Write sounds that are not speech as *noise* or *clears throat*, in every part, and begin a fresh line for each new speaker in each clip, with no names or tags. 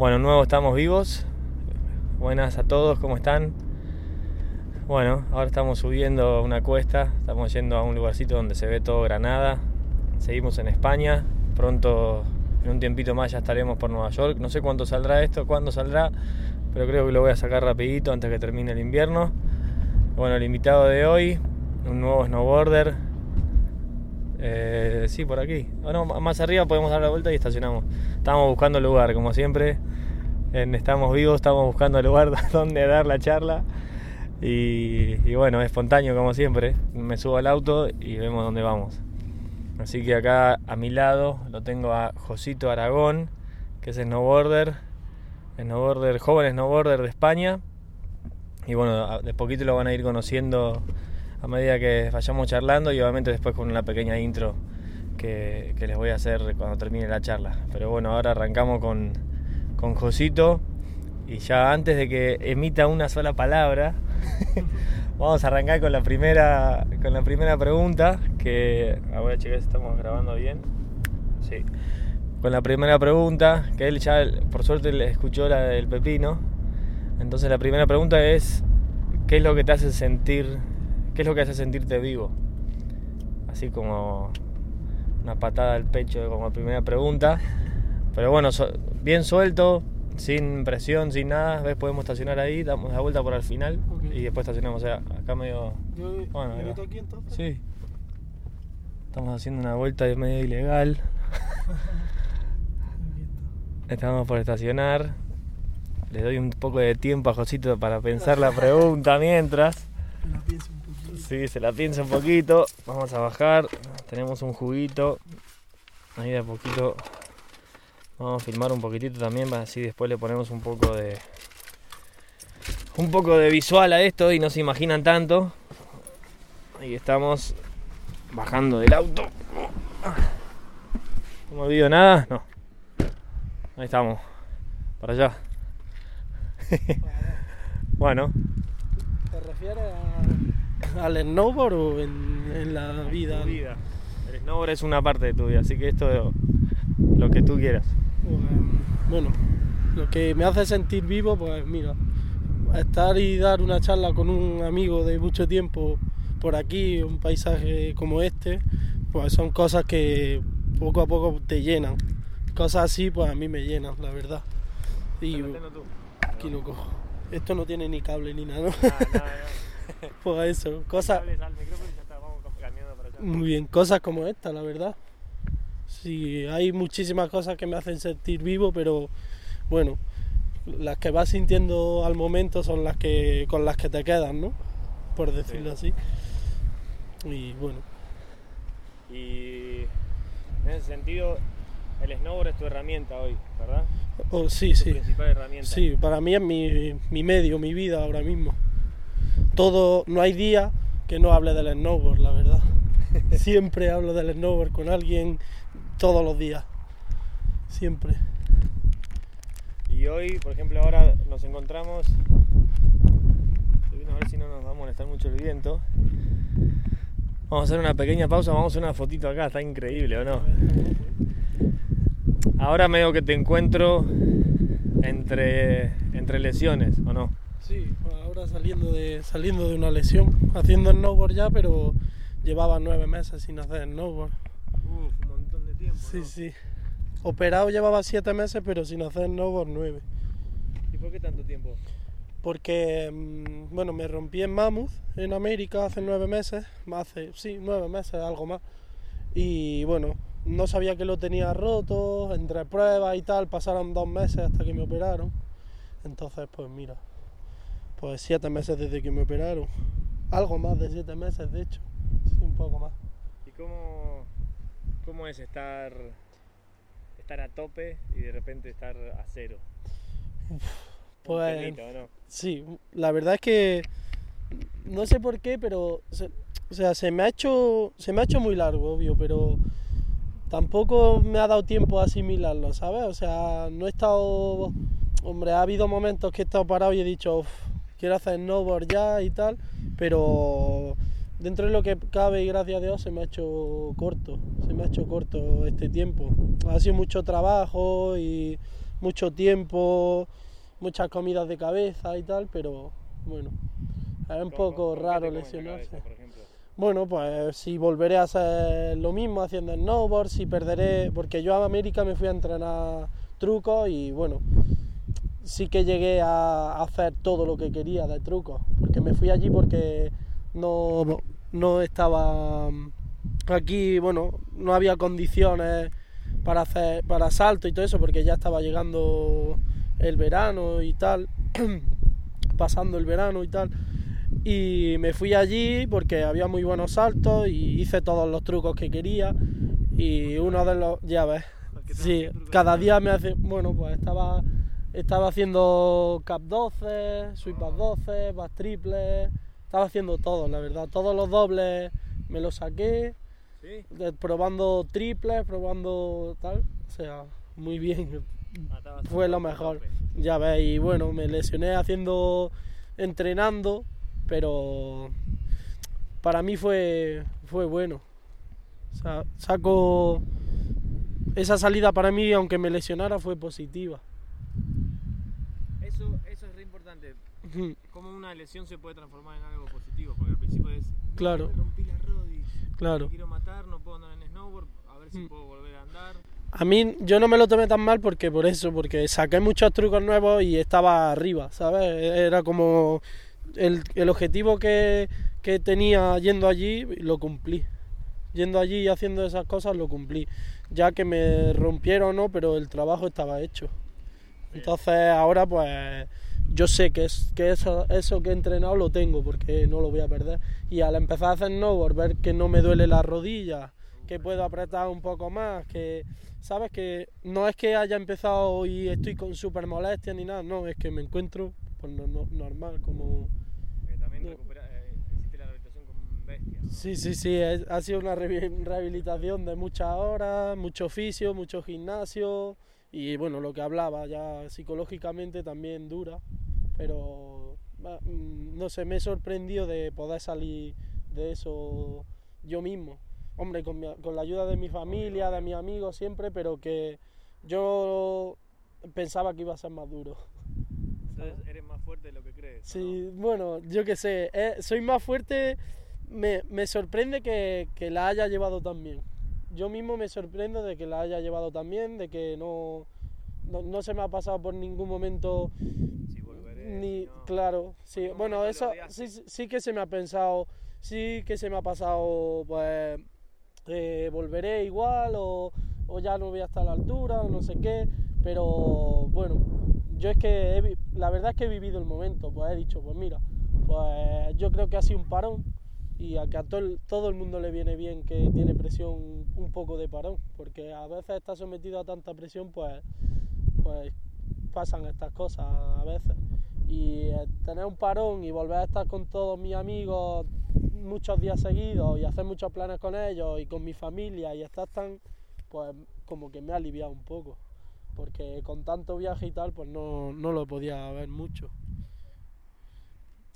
Bueno, nuevo estamos vivos. Buenas a todos, ¿cómo están? Bueno, ahora estamos subiendo una cuesta, estamos yendo a un lugarcito donde se ve todo Granada. Seguimos en España, pronto, en un tiempito más ya estaremos por Nueva York. No sé cuánto saldrá esto, cuándo saldrá, pero creo que lo voy a sacar rapidito antes que termine el invierno. Bueno, el invitado de hoy, un nuevo snowboarder. Eh, sí, por aquí. Bueno, más arriba podemos dar la vuelta y estacionamos. Estamos buscando lugar, como siempre. Estamos vivos, estamos buscando lugar *laughs* donde dar la charla. Y, y, bueno, espontáneo como siempre. Me subo al auto y vemos dónde vamos. Así que acá a mi lado lo tengo a Josito Aragón, que es snowboarder, snowboarder, joven snowboarder de España. Y bueno, de poquito lo van a ir conociendo a medida que vayamos charlando y obviamente después con una pequeña intro que, que les voy a hacer cuando termine la charla. Pero bueno, ahora arrancamos con, con Josito y ya antes de que emita una sola palabra, *laughs* vamos a arrancar con la primera con la primera pregunta que ahora chicas estamos grabando bien. Sí. Con la primera pregunta, que él ya por suerte le escuchó la del pepino. Entonces la primera pregunta es ¿qué es lo que te hace sentir qué es lo que hace sentirte vivo? Así como una patada al pecho como primera pregunta. Pero bueno, bien suelto, sin presión, sin nada. ¿Ves? Podemos estacionar ahí, damos la vuelta por al final okay. y después estacionamos. O sea, acá medio.
Yo,
bueno,
¿me meto aquí entonces?
Sí. Estamos haciendo una vuelta medio ilegal. *laughs* Estamos por estacionar. Le doy un poco de tiempo a Josito para pensar la pregunta mientras.
Me la pienso un poquito.
Sí, se la piensa un poquito. Vamos a bajar. Tenemos un juguito. Ahí de a poquito Vamos a filmar un poquitito también, así después le ponemos un poco de un poco de visual a esto y no se imaginan tanto. Ahí estamos bajando del auto. ¿No me olvido nada? No. Ahí estamos. Para allá. *laughs* bueno.
¿Te refieres a, al snowboard o en, en la vida?
vida? El snowboard es una parte de tu vida, así que esto es lo que tú quieras.
Bueno, lo que me hace sentir vivo, pues mira, estar y dar una charla con un amigo de mucho tiempo por aquí, un paisaje como este, pues son cosas que poco a poco te llenan. Cosas así, pues a mí me llenan, la verdad. Y aquí lo cojo. Esto no tiene ni cable ni nada, ¿no?
Ah, no. *laughs*
pues eso, cosas. Muy bien, cosas como esta, la verdad. Sí, hay muchísimas cosas que me hacen sentir vivo, pero bueno, las que vas sintiendo al momento son las que con las que te quedan, ¿no? Por decirlo
Sí.
así. Y bueno,
Y en ese sentido, el snowboard es tu herramienta hoy, ¿verdad?
oh, sí,
Tu
sí.
principal herramienta.
Sí, para mí es mi, mi medio, mi vida ahora mismo. Todo, no hay día que no hable del snowboard, la verdad. *laughs* Siempre hablo del snowboard con alguien todos los días. Siempre.
Y hoy, por ejemplo, ahora nos encontramos. A ver si no nos va a molestar mucho el viento. Vamos a hacer una pequeña pausa, vamos a hacer una fotito acá, está increíble, ¿o no? Ahora medio que te encuentro entre, entre lesiones, ¿o no?
Sí, ahora saliendo de, saliendo de una lesión, haciendo snowboard ya, pero llevaba nueve meses sin hacer snowboard.
Uf, tiempo.
Sí, sí. Operado llevaba siete meses, pero sin hacer snowboard nueve.
¿Y por qué tanto tiempo?
Porque, mm, bueno, me rompí en Mammoth, en América, hace nueve meses. Hace, sí, nueve meses, algo más. Y bueno, no sabía que lo tenía roto, entre pruebas y tal, pasaron dos meses hasta que me operaron. Entonces, pues mira, pues siete meses desde que me operaron. Algo más de siete meses, de hecho. Sí, un poco más.
¿Y cómo, cómo es estar, estar a tope y de repente estar a cero?
Pues sí, la verdad es que no sé por qué, pero se, o sea, se me ha hecho se me ha hecho muy largo, obvio, pero tampoco me ha dado tiempo a asimilarlo, ¿sabes? O sea, no he estado hombre, ha habido momentos que he estado parado y he dicho, "Uf, quiero hacer snowboard ya y tal, pero dentro de lo que cabe y gracias a Dios se me ha hecho corto, se me ha hecho corto este tiempo. Ha sido mucho trabajo y mucho tiempo, muchas comidas de cabeza y tal, pero bueno, es un poco raro lesionarse. Bueno, pues si volveré a hacer lo mismo haciendo snowboard, si perderé, porque yo a América me fui a entrenar trucos y bueno, sí que llegué a hacer todo lo que quería de trucos, porque me fui allí porque no, no estaba aquí, bueno, no había condiciones para hacer para salto y todo eso, porque ya estaba llegando el verano y tal, *clears throat* pasando el verano y tal. Y me fui allí porque había muy buenos saltos y hice todos los trucos que quería. Y uno de los, ya ves, sí, cada día me hace, bueno, pues estaba, estaba haciendo cap 12, sweep 12, back triple, estaba haciendo todo, la verdad, todos los dobles me los saqué, probando triples, probando tal, o sea, muy bien, ah, fue lo mejor, ya ves, y bueno, me lesioné haciendo, entrenando pero para mí fue, fue bueno. O sea, saco esa salida para mí, aunque me lesionara, fue positiva.
Eso, Cómo una lesión se puede transformar en algo positivo, porque al principio es,
claro.
Me rompí la rodilla,
claro.
quiero matar, no puedo andar en snowboard, a ver si puedo volver a andar.
A mí yo no me lo tomé tan mal porque por eso, porque saqué muchos trucos nuevos y estaba arriba, ¿sabes? Era como el, el objetivo que, que, tenía yendo allí lo cumplí. Yendo allí y haciendo esas cosas lo cumplí. Ya que me rompieron o no, pero el trabajo estaba hecho. Entonces ahora pues yo sé que, es, que eso, eso que he entrenado lo tengo porque no lo voy a perder. Y al empezar a hacer snowboard, ver que no me duele la rodilla, que puedo apretar un poco más, que sabes que no es que haya empezado y estoy con super molestia ni nada, no, es que me encuentro pues, normal, como Sí, sí, sí, ha sido una rehabilitación de muchas horas, mucho oficio, mucho gimnasio y bueno, lo que hablaba ya psicológicamente también dura, pero mm, no sé, me he sorprendido de poder salir de eso yo mismo. Hombre, con, con la ayuda de mi familia, de mis amigos siempre, pero que yo pensaba que iba a ser más duro.
Entonces eres más fuerte de lo que crees.
Sí, bueno, yo qué sé, eh, soy más fuerte me, me sorprende que, que, la haya llevado tan bien. Yo mismo me sorprendo de que la haya llevado tan bien, de que no, no, no se me ha pasado por ningún momento.
Si volveré,
ni, Claro, sí. Bueno, eso sí, sí que se me ha pensado, sí que se me ha pasado, pues, eh, volveré igual o, o, ya no voy a estar a la altura o no sé qué, pero bueno, yo es que la verdad es que he vivido el momento, pues he dicho, pues mira, pues yo creo que ha sido un parón y a que a todo el, todo el mundo le viene bien que tiene presión un poco de parón, porque a veces está sometido a tanta presión, pues, pues pasan estas cosas a veces. Y eh, tener un parón y volver a estar con todos mis amigos muchos días seguidos y hacer muchos planes con ellos y con mi familia y estar tan, pues como que me ha aliviado un poco, porque con tanto viaje y tal, pues no, no lo podía ver mucho.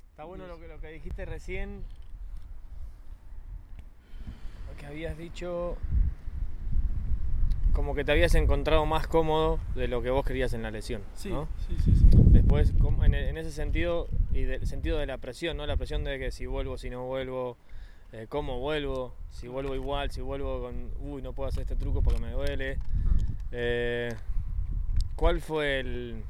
Está bueno lo que, lo que dijiste recién, que habías dicho como que te habías encontrado más cómodo de lo que vos querías en la lesión.
Sí,
¿no?
sí, sí, sí,
Después, en, ese sentido, y del sentido de la presión, ¿no? La presión de que si vuelvo, si no vuelvo, eh, cómo vuelvo, si vuelvo igual, si vuelvo con, uy, no puedo hacer este truco porque me duele. Eh, ¿Cuál fue el...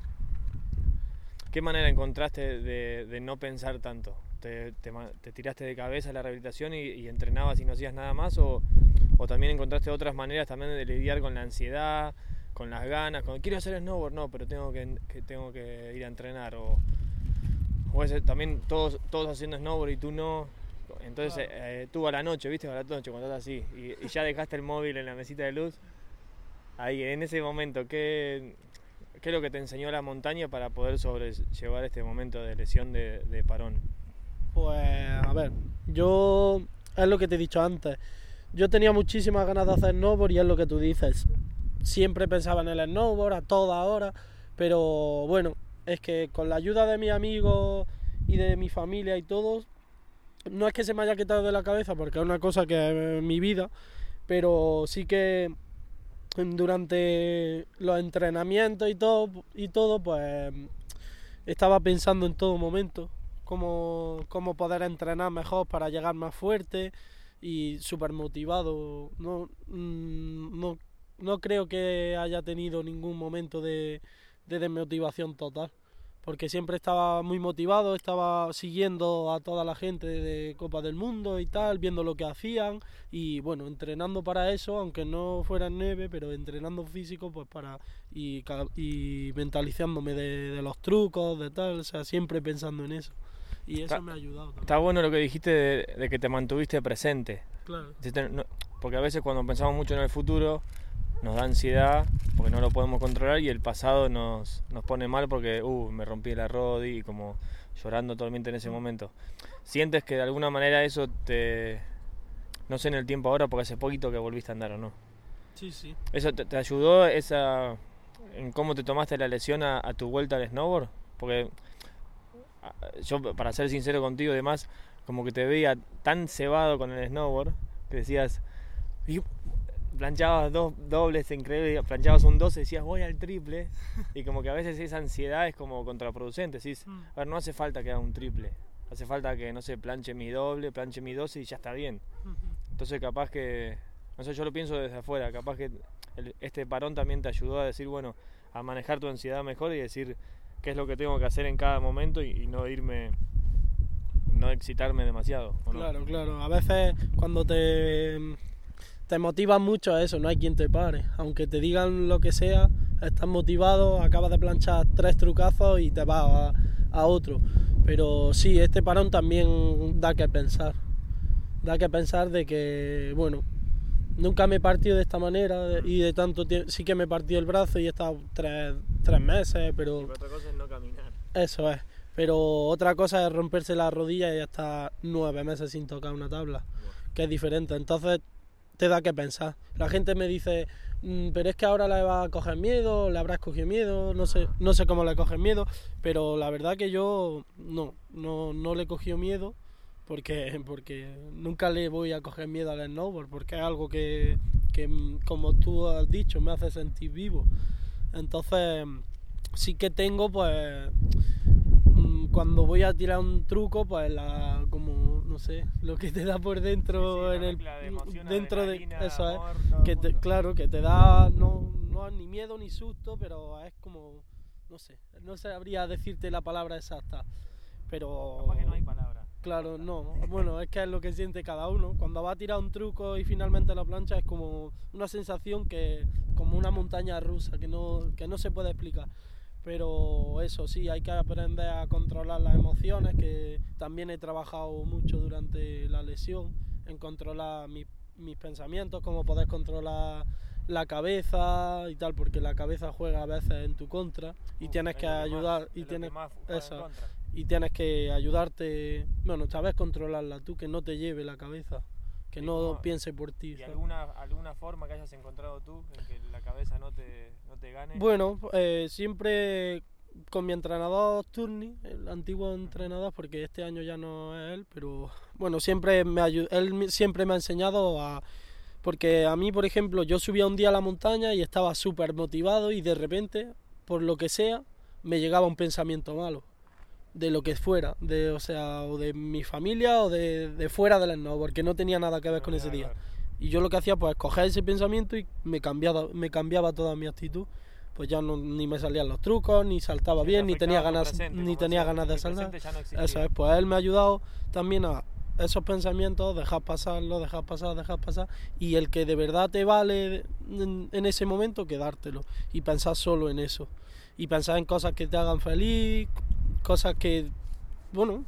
¿Qué manera encontraste de, de no pensar tanto? Te, tiraste de cabeza a la rehabilitación y, entrenabas y no hacías nada más? O, también encontraste otras maneras también de lidiar con la ansiedad, con las ganas, con quiero hacer snowboard, no, pero tengo que, tengo que ir a entrenar? O, también todos, todos haciendo snowboard y tú no. Entonces eh, tú a la noche, ¿viste? A la noche cuando estás así y, ya dejaste el móvil en la mesita de luz. Ahí, en ese momento, ¿qué, ¿qué es lo que te enseñó la montaña para poder sobrellevar este momento de lesión de parón?
Pues a ver, yo es lo que te he dicho antes. Yo tenía muchísimas ganas de hacer snowboard y es lo que tú dices. Siempre pensaba en el snowboard a toda hora, pero bueno, es que con la ayuda de mis amigos y de mi familia y todos, no es que se me haya quitado de la cabeza porque es una cosa que es mi vida, pero sí que durante los entrenamientos y todo, y todo, pues estaba pensando en todo momento cómo, cómo poder entrenar mejor para llegar más fuerte y súper motivado. No, mm, no, no creo que haya tenido ningún momento de, de desmotivación total porque siempre estaba muy motivado, estaba siguiendo a toda la gente de Copa del Mundo y tal, viendo lo que hacían y bueno, entrenando para eso, aunque no fuera en nieve, pero entrenando físico pues para y, y mentalizándome de, los trucos, de tal, o sea, siempre pensando en eso. Y eso me ha ayudado.
Está bueno lo que dijiste de, que te mantuviste presente.
Claro.
Porque a veces cuando pensamos mucho en el futuro, nos da ansiedad porque no lo podemos controlar y el pasado nos, nos pone mal porque, uh, me rompí la rodilla y como llorando totalmente en ese momento. ¿Sientes que de alguna manera eso te... no sé en el tiempo ahora porque hace poquito que volviste a andar o no?
Sí, sí.
¿Eso te, ayudó esa, en cómo te tomaste la lesión a, tu vuelta al snowboard? Porque yo, para ser sincero contigo, además, como que te veía tan cebado con el snowboard que decías, planchabas dos dobles increíbles, planchabas un 12 y decías voy al triple y como que a veces esa ansiedad es como contraproducente, decís, mm. a ver, no hace falta que haga un triple, hace falta que, no sé, planche mi doble, planche mi 12 y ya está bien. Entonces capaz que, no sé, yo lo pienso desde afuera, capaz que este parón también te ayudó a decir, bueno, a manejar tu ansiedad mejor y decir qué es lo que tengo que hacer en cada momento y, no irme no excitarme demasiado.
Claro, claro. A veces cuando te te motiva mucho a eso, no hay quien te pare. Aunque te digan lo que sea, estás motivado, acabas de planchar tres trucazos y te vas a, otro. Pero sí, este parón también da que pensar. Da que pensar de que, bueno, nunca me he partido de esta manera y de tanto tiempo. Sí que me partido el brazo y he estado tres, meses, pero.
otra cosa es no caminar.
Eso es. Pero otra cosa es romperse la rodilla y estar nueve meses sin tocar una tabla, que es diferente. Entonces te da que pensar. La gente me dice, mm, pero es que ahora le va a coger miedo, le habrás cogido miedo, no sé, no sé cómo le coges miedo, pero la verdad que yo no, no, no le he cogido miedo porque, porque nunca le voy a coger miedo al snowboard, porque es algo que, que, como tú has dicho, me hace sentir vivo. Entonces, sí que tengo, pues, mm, cuando voy a tirar un truco, pues la, como no sé, lo que te da por dentro en el dentro de eso es que claro, que te da no, no ni miedo ni susto, pero es como no sé, no sabría decirte la palabra exacta, pero
que no hay palabra.
Claro, no. Bueno, es que es lo que siente cada uno. Cuando va a tirar un truco y finalmente la plancha es como una sensación que como una montaña rusa que no que no se puede explicar pero eso sí, hay que aprender a controlar las emociones, que también he trabajado mucho durante la lesión, en controlar mis pensamientos, cómo poder controlar la cabeza y tal, porque la cabeza juega a veces en tu contra y tienes que ayudar y tienes eso, y tienes que ayudarte, bueno, sabes controlarla tú, que no te lleve la cabeza que no piense por ti.
¿Y alguna, alguna forma que hayas encontrado tú en que la cabeza no te, no te gane?
Bueno, eh, siempre con mi entrenador Turni, el antiguo entrenador, porque este año ya no es él, pero bueno, siempre me él siempre me ha enseñado a... Porque a mí, por ejemplo, yo subía un día a la montaña y estaba súper motivado y de repente, por lo que sea, me llegaba un pensamiento malo de lo que fuera, de, o sea, o de mi familia o de, de fuera del snowboard, porque no tenía nada que ver con ese día. Y yo lo que hacía, pues, coger ese pensamiento y me cambiaba, me cambiaba toda mi actitud. Pues ya no, ni me salían los trucos, ni saltaba bien, ni tenía ganas, ni tenía ganas de saltar. Eso es, pues él me ha ayudado también a esos pensamientos, dejar pasarlo, dejar pasar, dejar pasar, y el que de verdad te vale en, en ese momento, quedártelo y pensar solo en eso. Y pensar en cosas que te hagan feliz, cosas que, bueno,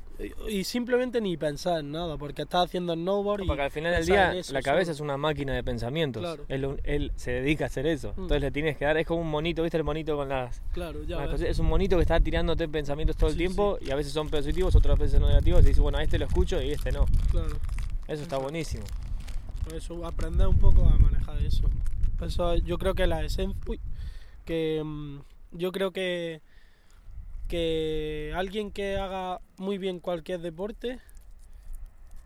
y simplemente ni pensar en nada, porque estás haciendo snowboard.
porque al final del día la cabeza es una máquina de pensamientos. Él, se dedica a hacer eso. Mm. Entonces le tienes que dar, es como un monito, ¿viste el monito con las.
Claro, ya.
es un monito que está tirándote pensamientos todo el tiempo y a veces son positivos, otras veces no negativos. Y dices, bueno, a este lo escucho y este no.
Claro.
Eso está buenísimo.
Por eso aprender un poco a manejar eso. Eso yo creo que la esencia. Uy, que mm, yo creo que que alguien que haga muy bien cualquier deporte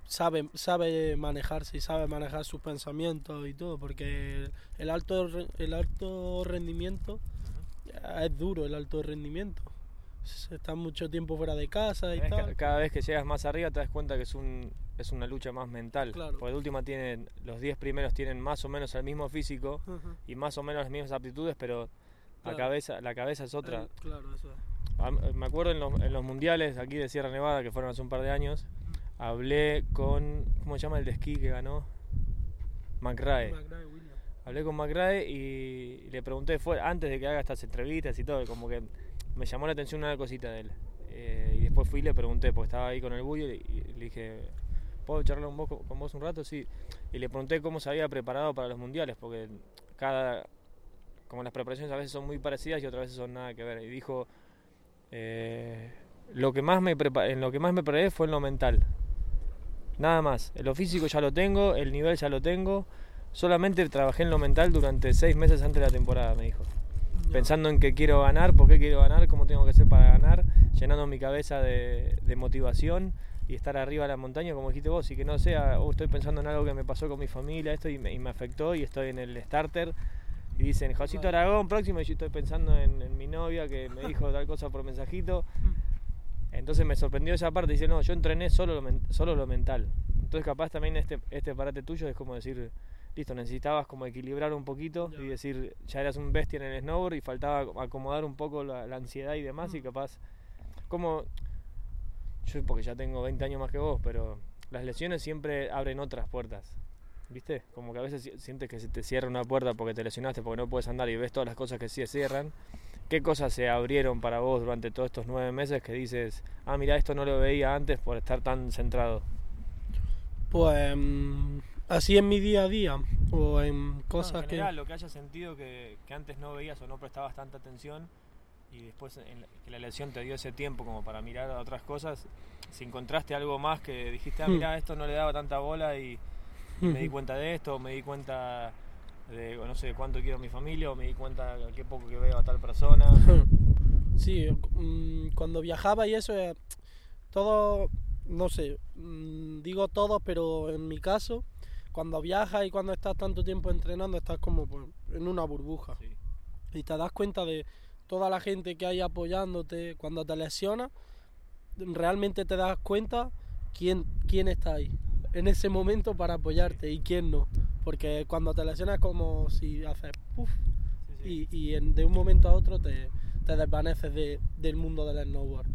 sabe, sabe manejarse y sabe manejar sus pensamientos y todo, porque el alto, el alto rendimiento es duro, el alto rendimiento. Estás mucho tiempo fuera de casa y
Cada vez,
tal.
cada vez que llegas más arriba te das cuenta que es un es una lucha más mental.
Claro.
Porque de última tienen, los 10 primeros tienen más o menos el mismo físico
Ujú.
y más o menos las mismas aptitudes, pero la
Claro.
cabeza, la cabeza es otra.
El- claro, eso es.
A- Me acuerdo en los, en los mundiales aquí de Sierra Nevada, que fueron hace un par de años, hablé con, ¿cómo se llama el de esquí que ganó? McRae. Hablé con McRae y le pregunté, fue antes de que haga estas entrevistas y todo, como que me llamó la atención una cosita de él. Eh, y después fui y le pregunté, porque estaba ahí con el bullo, y, y le dije, ¿puedo charlar un poco con vos un rato? Sí. Y le pregunté cómo se había preparado para los mundiales, porque cada. Como las preparaciones a veces son muy parecidas y otras veces son nada que ver. Y dijo, eh, lo que más me en lo que más me preparé fue en lo mental. Nada más. Lo físico ya lo tengo, el nivel ya lo tengo. Solamente trabajé en lo mental durante seis meses antes de la temporada, me dijo. Pensando en que quiero ganar, por qué quiero ganar, cómo tengo que hacer para ganar, llenando mi cabeza de, de motivación y estar arriba de la montaña, como dijiste vos, y que no sea, oh, estoy pensando en algo que me pasó con mi familia, esto y me, y me afectó y estoy en el starter. Y dicen, Josito. Aragón, próximo, y yo estoy pensando en, en mi novia que me dijo tal cosa por mensajito. Entonces me sorprendió esa parte. Dice, no, yo entrené solo lo, men- solo lo mental. Entonces capaz también este, este parate tuyo es como decir, listo, necesitabas como equilibrar un poquito y decir, ya eras un bestia en el snowboard y faltaba acomodar un poco la, la ansiedad y demás y
Mm.
capaz, como, yo porque ya tengo 20 años más que vos, pero las lesiones siempre abren otras puertas. ¿Viste? Como que a veces si- sientes que se te cierra una puerta porque te lesionaste, porque no puedes andar y ves todas las cosas que sí se cierran. ¿Qué cosas se abrieron para vos durante todos estos nueve meses que dices, ah, mira, esto no lo veía antes por estar tan centrado?
Pues mm, así en mi día a día o en cosas
en
que...
general, lo que hayas sentido que, que antes no veías o no prestabas tanta atención y después en la- que la lesión te dio ese tiempo como para mirar a otras cosas, si encontraste algo más que dijiste, ah,
Hmm.
mira, esto no le daba tanta bola y me di cuenta de esto, me di cuenta de no sé cuánto quiero a mi familia o me di cuenta qué poco que veo a tal persona. *laughs*
Sí, mm, cuando viajaba y eso, eh, todo, no sé, mm, digo todo, pero en mi caso, cuando viajas y cuando estás tanto tiempo entrenando, estás como pues, en una burbuja.
Sí.
Y te das cuenta de toda la gente que hay apoyándote. Cuando te lesionas, realmente te das cuenta quién, quién está ahí en ese momento para apoyarte y quién no. Porque cuando te lesionas es como si haces puff
Sí, sí.
y, y en- de un momento a otro te, te desvaneces de- del mundo del snowboard.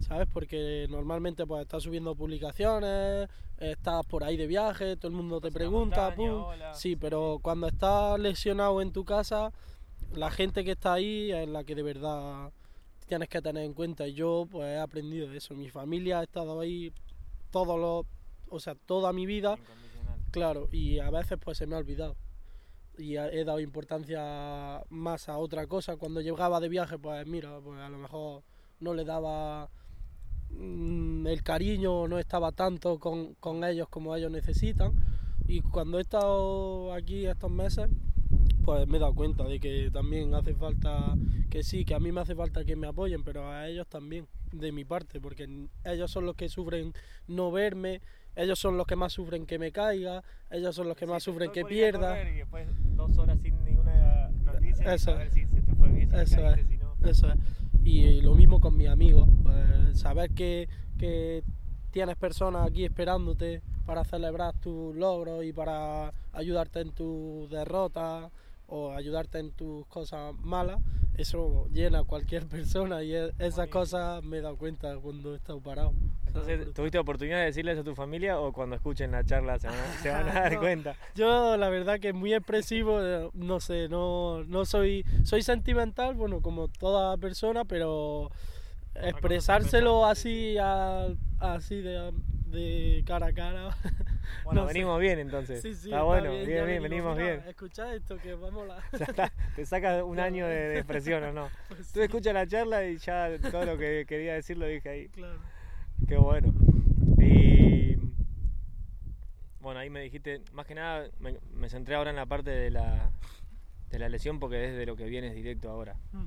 ¿Sabes? Porque normalmente pues estás subiendo publicaciones, estás por ahí de viaje, todo el mundo te pregunta,
montaña,
pum.
hola.
Sí, pero cuando estás lesionado en tu casa, la gente que está ahí es la que de verdad tienes que tener en cuenta. Y yo pues he aprendido eso. Mi familia ha estado ahí todos los, o sea, toda mi vida. Claro, y a veces pues se me ha olvidado. Y he dado importancia más a otra cosa. Cuando llegaba de viaje, pues mira, pues a lo mejor no le daba mm, el cariño, no estaba tanto con, con ellos como ellos necesitan. Y cuando he estado aquí estos meses, pues me he dado cuenta de que también hace falta, que sí, que a mí me hace falta que me apoyen, pero a ellos también, de mi parte, porque ellos son los que sufren no verme, ellos son los que más sufren que me caiga, ellos son los que
Sí,
más sufren que pierda.
Y después dos horas sin ninguna noticia
Eso
saber si se te fue bien, si
Eso
caíste,
es.
si no.
Eso es. Y lo mismo con mis amigos, pues, saber que, que tienes personas aquí esperándote para celebrar tus logros y para ayudarte en tus derrotas o ayudarte en tus cosas malas, eso llena a cualquier persona y e- esas cosas me he dado cuenta cuando he estado parado.
Entonces, ¿tuviste oportunidad de decirles a tu familia o cuando escuchen la charla se van a, se van a *laughs* dar
No.
cuenta?
Yo la verdad que muy expresivo, eh, no sé, no, no soy, soy sentimental, bueno, como toda persona, pero
es
expresárselo así, a- así de, de cara a cara.
Bueno, *laughs*
No sé.
venimos bien entonces.
Sí, sí,
está bueno, bien, bien, venimos
"Mira,
bien.
Escuchad esto que vamos a... *laughs*
Ya está, te sacas un año de, de expresión o no. *laughs*
Pues
Tú
sí,
escuchas la charla y ya todo lo que quería decir lo dije ahí.
claro.
Qué bueno. Y bueno, ahí me dijiste, más que nada me, me centré ahora en la parte de la, de la lesión porque es de lo que vienes directo ahora.
Mm.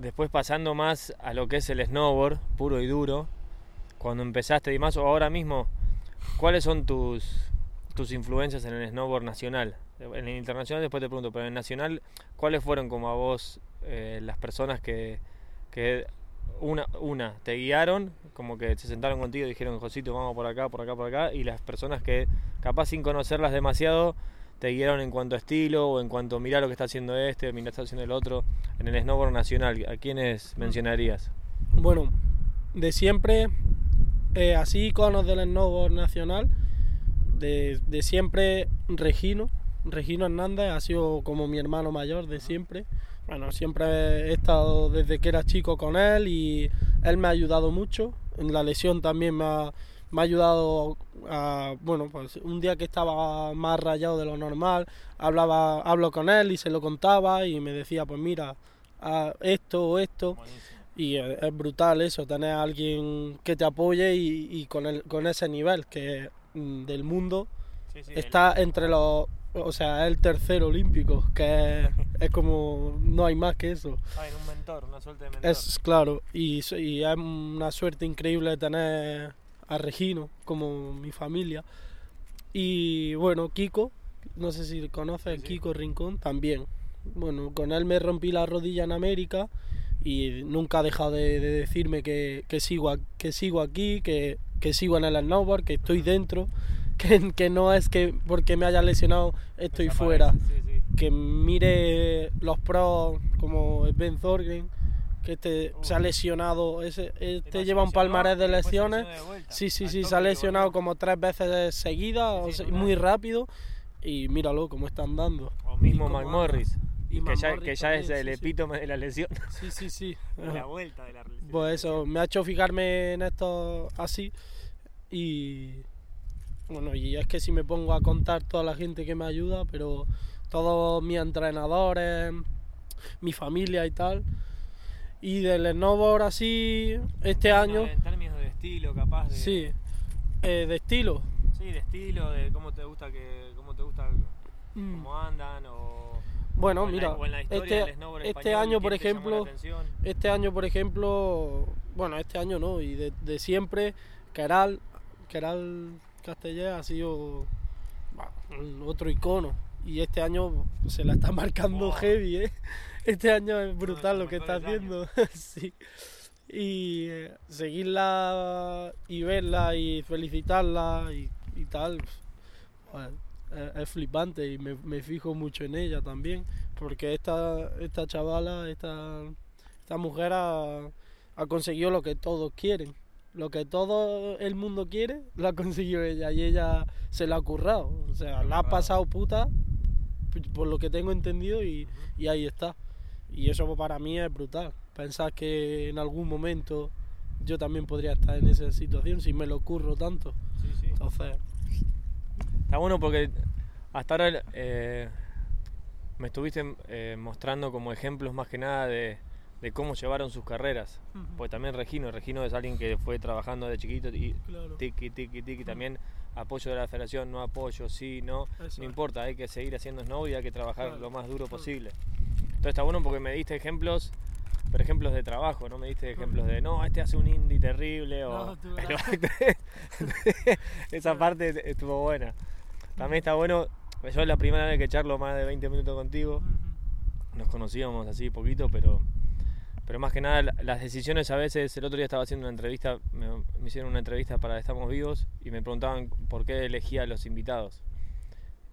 Después pasando más a lo que es el snowboard, puro y duro, cuando empezaste y más, o ahora mismo, ¿cuáles son tus, tus influencias en el snowboard nacional? En el internacional después te pregunto, pero en el nacional, ¿cuáles fueron como a vos eh, las personas que, que una, una, te guiaron, como que se sentaron contigo y dijeron, Josito, vamos por acá, por acá, por acá, y las personas que capaz sin conocerlas demasiado te guiaron en cuanto a estilo o en cuanto a mirar lo que está haciendo este, mirar lo que está haciendo el otro en el snowboard nacional, ¿a quiénes mencionarías?
Bueno, de siempre, eh, así iconos del snowboard nacional, de, de siempre Regino, Regino Hernández ha sido como mi hermano mayor de siempre. Bueno, siempre he estado desde que era chico con él y él me ha ayudado mucho. En la lesión también me ha, me ha ayudado a, bueno, pues un día que estaba más rayado de lo normal, hablaba, hablo con él y se lo contaba y me decía, pues mira, a esto o esto. Y es, es brutal eso, tener a alguien que te apoye y, y con, el, con ese nivel que mm, del mundo
Sí, sí,
está entre los o sea es el tercer olímpico que es, *laughs* es como no hay más que eso
Ay, un mentor, una suerte de mentor.
es claro y es una suerte increíble tener a Regino como mi familia y bueno Kiko no sé si conoces
Sí, sí.
Kiko Rincón también bueno con él me rompí la rodilla en América y nunca ha dejado de, de decirme que, que sigo que sigo aquí que, que sigo en el snowboard que estoy dentro *laughs* que, que no es que porque me haya lesionado estoy fuera.
Sí, sí.
que mire los pros como Ben Thorgren que este se ha lesionado ese, este lleva un palmarés de lesiones.
de
sí sí sí se ha
le
lesionado como tres veces seguidas
Sí,
muy rápido. Y míralo cómo están dando
O mismo McMorris,
anda. Y
que ya,
McMorris
que ya es el
sí, sí.
epítome de la lesión. *laughs*
sí sí sí
la vuelta de la lesión.
Pues eso, me ha hecho fijarme en esto así y bueno, y es que si me pongo a contar toda la gente que me ayuda, pero todos mis entrenadores, mi familia y tal. Y del snowboard así, este año,
En términos de estilo, capaz de.
sí, eh, de estilo.
Sí, de estilo, de cómo te gusta que. cómo te gusta
Mm.
cómo andan o.
Bueno,
o
mira,
la
este, este
español,
año, por
¿quién te llamó la
ejemplo? Este año, por ejemplo, bueno, este año no, y de, de siempre, Keral, Keral Castellé ha sido otro icono. Y este año se la está marcando
Wow.
heavy, ¿eh? *laughs* Este año es brutal lo que está haciendo. *laughs* sí. Y eh, seguirla y verla y felicitarla y, y tal, es, flipante y me, me fijo mucho en ella también. Porque esta, esta chavala, esta, esta mujer ha, ha conseguido lo que todos quieren. Lo que todo el mundo quiere, lo ha *laughs* conseguido ella y ella se la ha currado. O sea, la ha pasado puta, por lo que tengo entendido, y, y ahí está. Y eso para mí es brutal. Pensar que en algún momento yo también podría estar en esa situación si me lo curro tanto.
Sí, sí.
Entonces,
Está bueno porque hasta ahora eh, me estuviste eh, mostrando como ejemplos más que nada de, de cómo llevaron sus carreras. Porque también Regino, Regino es alguien que fue trabajando de chiquito y
claro.
tiki, tiki, tiki, también apoyo de la federación, no apoyo, sí, no,
Eso
no
es.
importa, hay que seguir haciendo snow y hay que trabajar
Claro.
lo más duro posible. Entonces está bueno porque me diste ejemplos, pero ejemplos de trabajo, no me diste ejemplos de, no, este hace un indie terrible o...
No. *laughs* *laughs*
Esa parte estuvo buena. También está bueno, yo es la primera vez que charlo más de 20 minutos contigo, nos conocíamos así poquito, pero, pero más que nada la- las decisiones a veces, el otro día estaba haciendo una entrevista, me, me hicieron una entrevista para Estamos Vivos y me preguntaban por qué elegía a los invitados.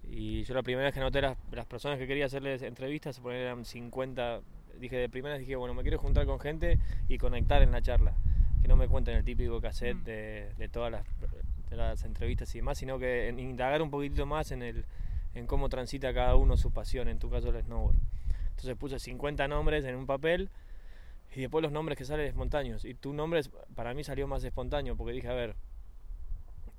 Y yo la primera vez que anoté las, las personas que quería hacerles entrevistas, se eran 50, dije de primeras dije, bueno, me quiero juntar con gente y conectar en la charla, que no me cuenten el típico cassette
Mm.
de, de todas las, de las entrevistas y demás, sino que en indagar un poquitito más en, el, en cómo transita cada uno su pasión, en tu caso el snowboard. Entonces puse 50 nombres en un papel y después los nombres que salen espontáneos. Y tu nombre para mí salió más espontáneo porque dije, a ver,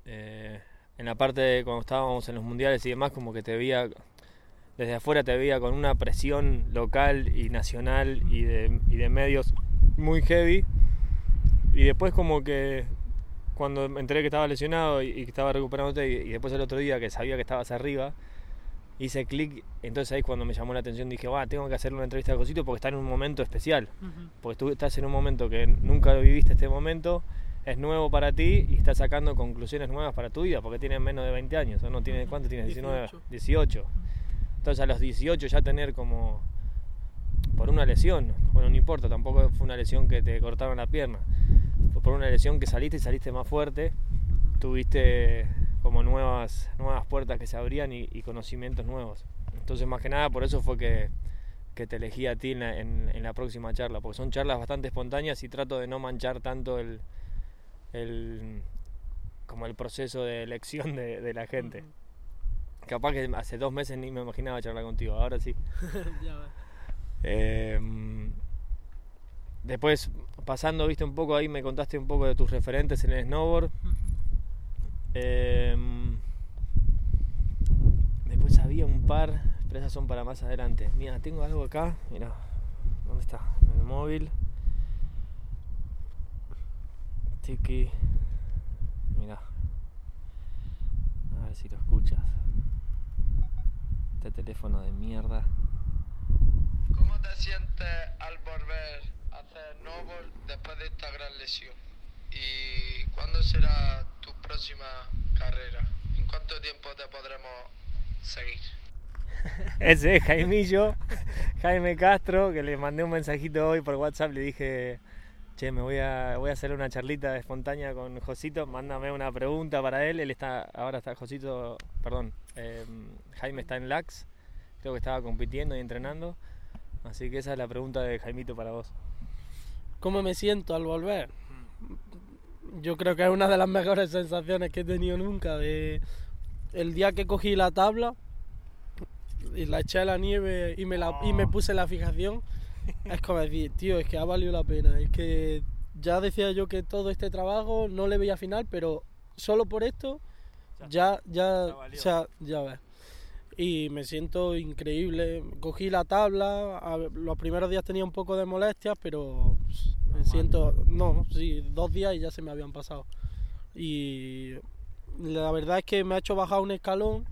eh, en la parte de cuando estábamos en los mundiales y demás, como que te veía, desde afuera te veía con una presión local y nacional y de, y de medios muy heavy. Y después como que cuando me enteré que estaba lesionado y, y que estaba recuperándote y, y después el otro día que sabía que estabas arriba, hice clic, entonces ahí cuando me llamó la atención dije, va, tengo que hacerle una entrevista a Cosito porque está en un momento especial, porque tú estás en un momento que nunca lo viviste este momento, es nuevo para ti y estás sacando conclusiones nuevas para tu vida, porque tienes menos de 20 años, ¿o no? ¿Tiene, ¿Cuánto tienes? 19,
18.
18. Entonces a los 18 ya tener como por una lesión, bueno, no importa, tampoco fue una lesión que te cortaron la pierna, fue por una lesión que saliste y saliste más fuerte, tuviste como nuevas, nuevas puertas que se abrían y, y conocimientos nuevos. Entonces más que nada por eso fue que, que te elegí a ti en la, en- en la próxima charla, porque son charlas bastante espontáneas y trato de no manchar tanto el, el como el proceso de elección de, de la gente. Capaz que hace dos meses ni me imaginaba charlar contigo, ahora sí. *laughs*
ya ves.
Eh, después, pasando, viste un poco ahí, me contaste un poco de tus referentes en el snowboard. Eh, después había un par, pero esas son para más adelante. Mira, tengo algo acá, mira, ¿dónde está? En el móvil. Tiki, mira, a ver si lo escuchas. Este teléfono de mierda.
¿Cómo te sientes al volver a hacer snowboard después de esta gran lesión? ¿Y cuándo será tu próxima carrera? ¿En cuánto tiempo te podremos seguir? *laughs*
Ese es Jaimillo, Jaime Castro, que le mandé un mensajito hoy por WhatsApp, le dije, che, me voy a, voy a hacer una charlita espontánea con Josito, mándame una pregunta para él, él está, ahora está Josito, perdón, eh, Jaime está en LAX, creo que estaba compitiendo y entrenando, así que esa es la pregunta de Jaimito para vos.
¿Cómo me siento al volver? Yo creo que es una de las mejores sensaciones que he tenido nunca. De el día que cogí la tabla y la eché a la nieve y me, la, y me puse la fijación, es como decir, tío, es que ha valido la pena. Es que ya decía yo que todo este trabajo no le veía final, pero solo por esto ya, ya,
ya
o sea, ya ves. Y me siento increíble. Cogí la tabla, a los primeros días tenía un poco de molestias, pero pues, me siento, no, sí, dos días y ya se me habían pasado. Y la verdad es que me ha hecho bajar un escalón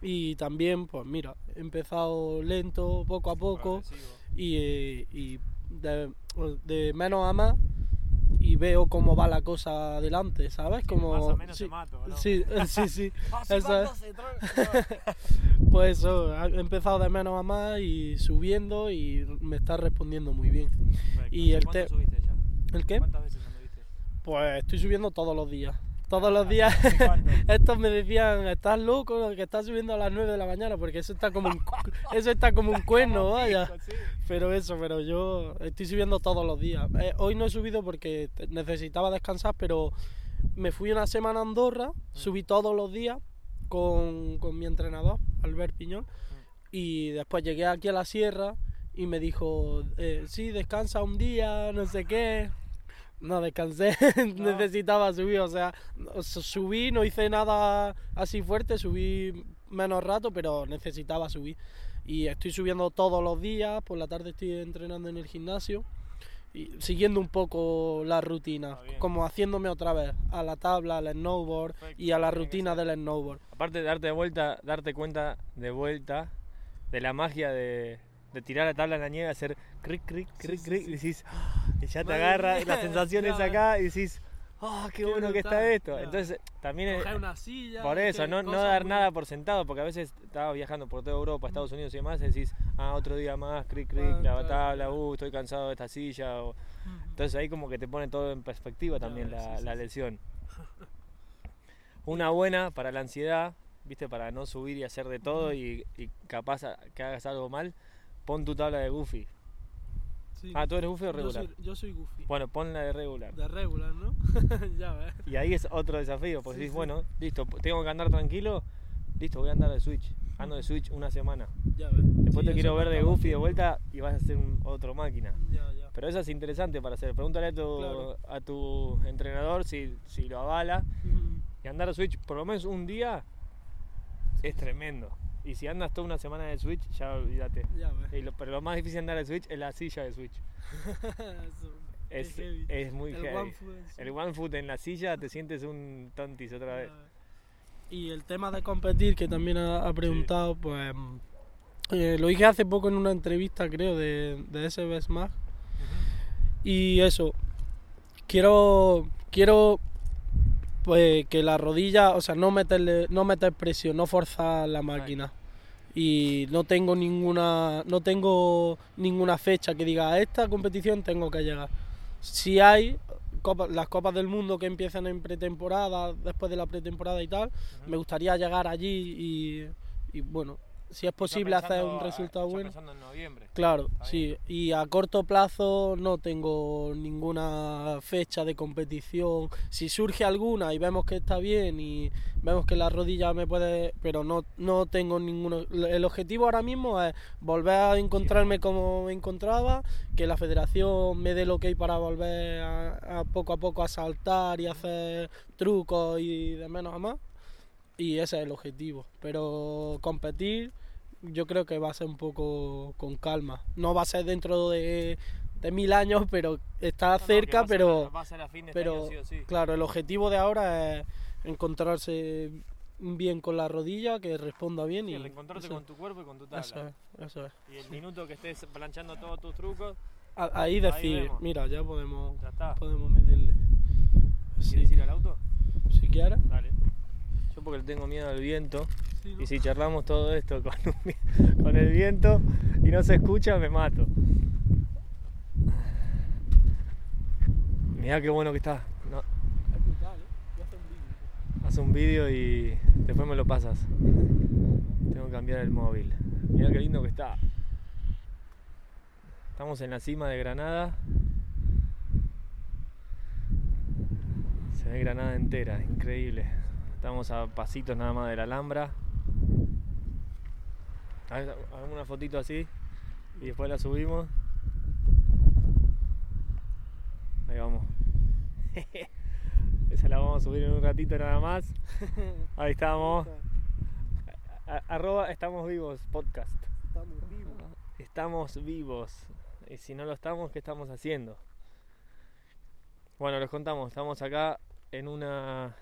y también, pues mira, he empezado lento, poco a poco y, y de, de menos a más y veo cómo va la cosa adelante, ¿sabes? Como,
más o menos
sí,
te mato, ¿no?
sí, eh, sí, sí, *laughs* eso es. *laughs* Pues eso, he empezado de menos a más y subiendo y me está respondiendo muy bien. Y el te-
subiste ya?
¿El qué?
¿Cuántas veces anduviste?
Pues estoy subiendo todos los días. Todos los días. *laughs* *laughs* Estos me decían, estás loco que estás subiendo a las 9 de la mañana porque eso está como un, *laughs* eso está como un cuerno, vaya. Pero eso, pero yo estoy subiendo todos los días. Eh, hoy no he subido porque necesitaba descansar, pero me fui una semana a Andorra, subí todos los días con, con mi entrenador, Albert Piñón, y después llegué aquí a la sierra y me dijo, eh, sí, descansa un día, no sé qué. No descansé, *laughs* necesitaba subir, o sea, subí, no hice nada así fuerte, subí menos rato, pero necesitaba subir. Y estoy subiendo todos los días, por la tarde estoy entrenando en el gimnasio y siguiendo un poco la rutina,
bien.
como haciéndome otra vez a la tabla, al snowboard
Perfecto,
y a la rutina del snowboard.
Aparte de darte de vuelta, darte cuenta de vuelta de la magia de, de tirar la tabla en la nieve, hacer cric, cric, cric,
sí,
cric,
sí.
y decís, *gasps* y ya te
Madre
agarra,
mía,
las sensaciones
ya.
acá, y decís, ¡ah, qué,
Qué
bueno que está esto! Entonces, también es,
una silla,
por eso, no, no dar
muy-
nada por sentado, porque a veces estaba viajando por toda Europa, Estados Unidos y demás, y decís, ah, otro día más, cric, cric,
Ah,
la
claro,
tabla, uh, estoy cansado de esta silla, o-
Ujú.
entonces ahí como que te pone todo en perspectiva también la, la lesión. *laughs* Una buena para la ansiedad, viste, para no subir y hacer de todo y, y capaz que hagas algo mal, pon tu tabla de Goofy.
Sí.
Ah, ¿tú eres Goofy o
Yo
regular?
soy, yo soy Goofy.
Bueno, pon la de regular.
De regular, ¿no? *laughs* ya ves.
Y ahí es otro desafío, porque
Sí, sí.
bueno, listo, tengo que andar tranquilo, listo, voy a andar de Switch. Ando de Switch una semana.
Ya ves.
Después
Sí,
te quiero ver de Goofy de vuelta y vas a hacer un, otro máquina.
Ya, ya.
Pero eso es interesante para hacer. Pregúntale a tu,
Claro.
a tu entrenador si, si lo avala. Y andar a Switch por lo menos un día es tremendo. Y si andas toda una semana de Switch, ya olvídate.
Ya.
Y lo- pero lo más difícil de andar de Switch es la silla de Switch. *laughs* Es,
heavy.
es muy
El
heavy.
one foot, sí.
El one foot en la silla te *laughs* sientes un tontis otra vez.
Y el tema de competir, que también ha, ha preguntado, pues eh, lo dije hace poco en una entrevista, creo, de, de SB Smash. Y eso, quiero, quiero pues que la rodilla, o sea, no meterle, no meter presión, no forzar la máquina. Y no tengo ninguna, no tengo ninguna fecha que diga a esta competición tengo que llegar. Si hay copas- las copas del mundo que empiezan en pretemporada, después de la pretemporada y tal, me gustaría llegar allí y, y, bueno, si es posible hacer un resultado bueno.
en noviembre.
Claro, sí. Y a corto plazo no tengo ninguna fecha de competición. Si surge alguna y vemos que está bien y vemos que la rodilla me puede... Pero no, no tengo ninguno... El objetivo ahora mismo es volver a encontrarme como me encontraba, que la federación me dé lo que hay para volver a, a poco a poco a saltar y hacer trucos y de menos a más. Y ese es el objetivo. Pero competir yo creo que va a ser un poco con calma. No va a ser dentro de, de mil años, pero está cerca, pero,
Va a ser a fin de
pero
año, sí o sí.
claro, el objetivo de ahora es encontrarse bien con la rodilla, que responda bien
Sí,
y
reencontrarte
eso,
con tu cuerpo y con tu tabla.
eso es, eso es.
Y el minuto que estés planchando todos tus trucos,
A- Ahí decir, mira, ya podemos,
ya
podemos meterle. Sí,
¿Quieres ir al auto?
si quieres.
Dale. Yo porque le tengo miedo al viento.
Sí, ¿no?
Y si charlamos todo esto con, un vi- con el viento y no se escucha, me mato. Mirá qué bueno que está. No,
¿eh?
Haz un vídeo y después me lo pasas. Tengo que cambiar el móvil. Mirá qué lindo que está. Estamos en la cima de Granada. Se ve Granada entera, increíble. Estamos a pasitos nada más de la Alhambra. Hagamos una fotito así y después la subimos. Ahí vamos. *laughs* Esa la vamos a subir en un ratito nada más. *laughs* Ahí estamos. Arroba estamos vivos podcast.
Estamos vivos.
Estamos vivos. Y si no lo estamos, ¿qué estamos haciendo? Bueno, les contamos, estamos acá en una...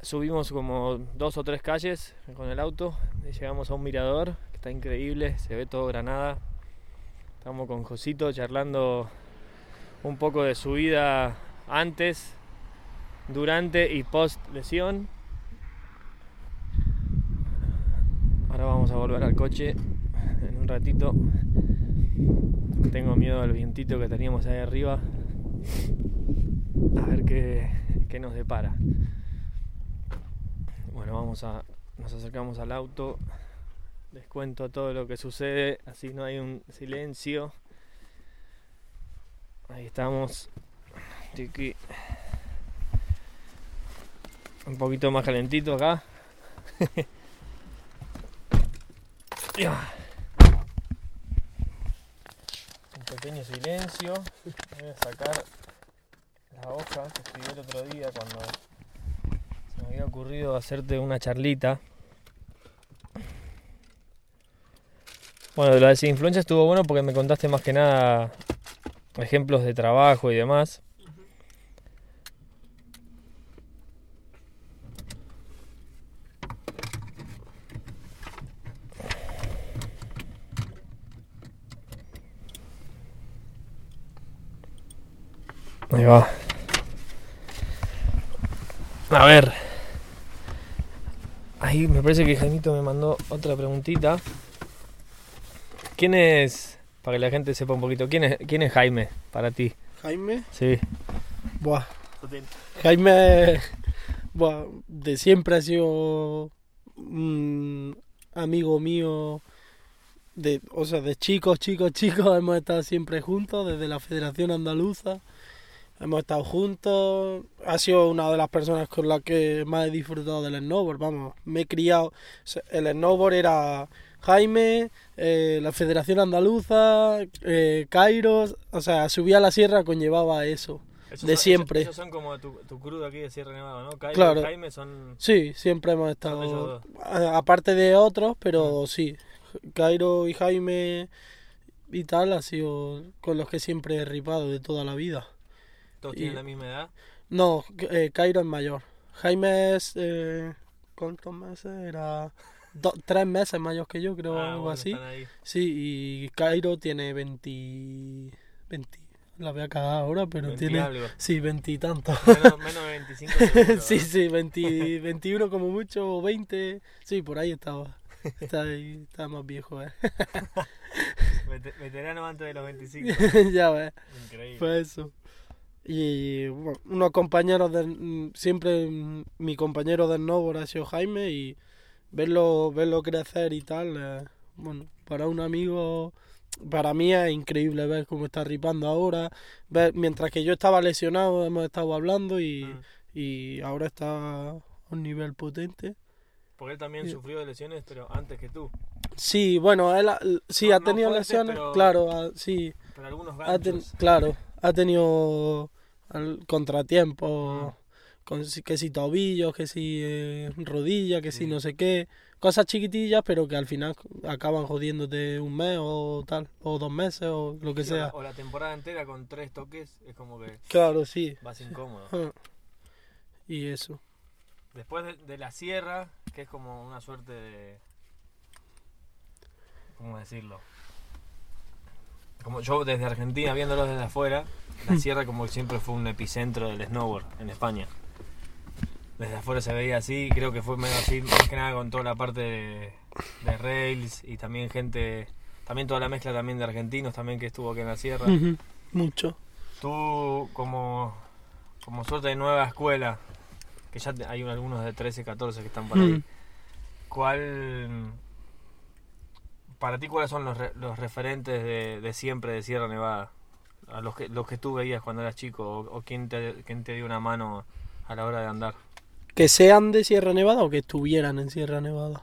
Subimos como dos o tres calles con el auto y llegamos a un mirador que está increíble, se ve todo Granada. Estamos con Josito charlando un poco de su vida antes, durante y post lesión. Ahora vamos a volver al coche en un ratito. Tengo miedo al vientito que teníamos ahí arriba. A ver qué, qué nos depara. Bueno, vamos a. Nos acercamos al auto. Les cuento todo lo que sucede. Así no hay un silencio. Ahí estamos. Tiki. Un poquito más calentito acá. *laughs* Un pequeño silencio. Voy a sacar la hoja que escribí el otro día cuando ocurrido hacerte una charlita. Bueno, de la desinfluencia estuvo bueno porque me contaste más que nada ejemplos de trabajo y demás. Ahí va. A ver. Ahí me parece que Jaimito me mandó otra preguntita. ¿Quién es, para que la gente sepa un poquito, quién es, quién es Jaime para ti?
Jaime,
Sí.
buah, Jaime, buah, de siempre ha sido un amigo mío, de, o sea, de chicos, chicos, chicos, hemos estado siempre juntos, desde la Federación Andaluza, hemos estado juntos, ha sido una de las personas con las que más he disfrutado del snowboard, vamos, me he criado, el snowboard era Jaime, eh, la Federación Andaluza, eh, Kairos, o sea, subir a la sierra conllevaba eso. de siempre.
Esos, son como tu, tu crudo aquí de Sierra Nevada, ¿no? Jaime,
Claro.
Jaime son...
Sí, siempre hemos estado, aparte de otros, pero sí, Cairo y Jaime y tal ha sido con los que siempre he ripado de toda la vida.
Todos
Y-
tienen la misma edad.
No, eh, Cairo es mayor. Jaime es, eh, ¿cuántos meses? Era do- tres meses mayor que yo, creo,
Ah,
algo
bueno,
así. Sí, y Cairo tiene 20, 20 La voy a cagar ahora, pero
20
tiene.
algo.
Sí, veintitantos.
Menos, *laughs* menos de 25 seguro,
sí, sí, 20 21 como mucho, o 20. Sí, por ahí estaba. Está, ahí, está más viejo, ¿eh? *laughs*
Vete- Veterano antes de los 25. *laughs*
ya ves.
Increíble.
Fue eso. Y bueno, unos compañeros de mm, siempre mi compañero de snowboard ha sido Jaime y verlo, verlo crecer y tal, eh, bueno, para un amigo, para mí es increíble ver cómo está ripando ahora, ver, mientras que yo estaba lesionado hemos estado hablando y,
Mm.
y ahora está a un nivel potente.
Porque él también
Sí.
sufrió de lesiones, pero antes que tú.
Sí, bueno, él ha- sí
No-
ha
no
tenido
fuertes,
lesiones,
pero-
claro, sí.
Pero algunos
Ha ten-
ganchos.
claro, ha tenido al- contratiempos,
Mm.
con, que si tobillos, que si eh, rodilla, que si
Sí.
no sé qué, cosas chiquitillas, pero que al final acaban jodiéndote un mes o tal, o dos meses o lo que
Sí, o la-
sea.
O la temporada entera con tres toques es como que
Claro, sí.
vas incómodo. *laughs*
Ah. Y eso.
Después de, de la sierra, que es como una suerte de. ¿Cómo decirlo? Como yo desde Argentina, viéndolo desde afuera, la sierra como siempre fue un epicentro del snowboard en España. Desde afuera se veía así, creo que fue medio así, más que nada con toda la parte de, de rails y también gente, también toda la mezcla también de argentinos también que estuvo aquí en la sierra.
Mucho.
Tú, como, como suerte de nueva escuela, que ya hay algunos de 13, 14 que están por ahí. ¿cuál. Para ti, ¿cuáles son los, re- los referentes de, de siempre de Sierra Nevada? A los que, los que tú veías cuando eras chico, o, o quién, te, quién te dio una mano a la hora de andar.
Que sean de Sierra Nevada o que estuvieran en Sierra Nevada.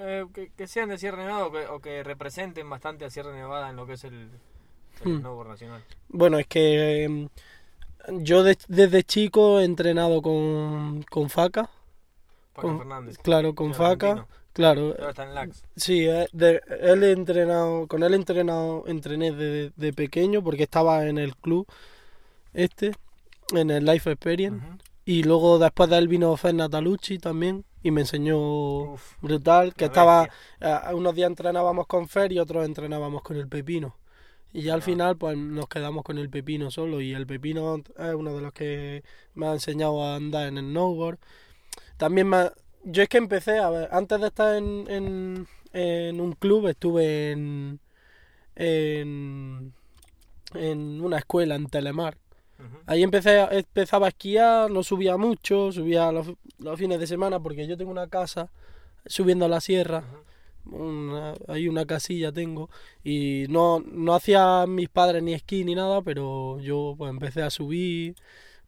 Eh, que, que sean de Sierra Nevada o que, o que representen bastante a Sierra Nevada en lo que es el, el
Hmm.
snowboard nacional.
Bueno, es que em, yo de- desde chico he entrenado con, con Faca.
Paco
Con-
Fernández.
Claro, con Faca. Claro,
Ahora está en Lax.
Sí, eh, de- él he entrenado, con él he entrenado, entrené de, de pequeño porque estaba en el club este, en el Life Experience. Y luego después de él vino Fer Natalucci también y me enseñó
Uf,
brutal, que estaba, eh, unos días entrenábamos con Fer y otros entrenábamos con el Pepino. Y ya al
Ah.
final pues nos quedamos con el Pepino solo y el Pepino es uno de los que me ha enseñado a andar en el snowboard. También me ha- yo es que empecé a ver, antes de estar en, en, en un club estuve en, en, en una escuela en Telemar. Ahí empecé, a- empezaba a esquiar, no subía mucho, subía los, los fines de semana porque yo tengo una casa subiendo a la sierra, una, hay una casilla tengo y no, no hacía mis padres ni esquí ni nada, pero yo pues empecé a subir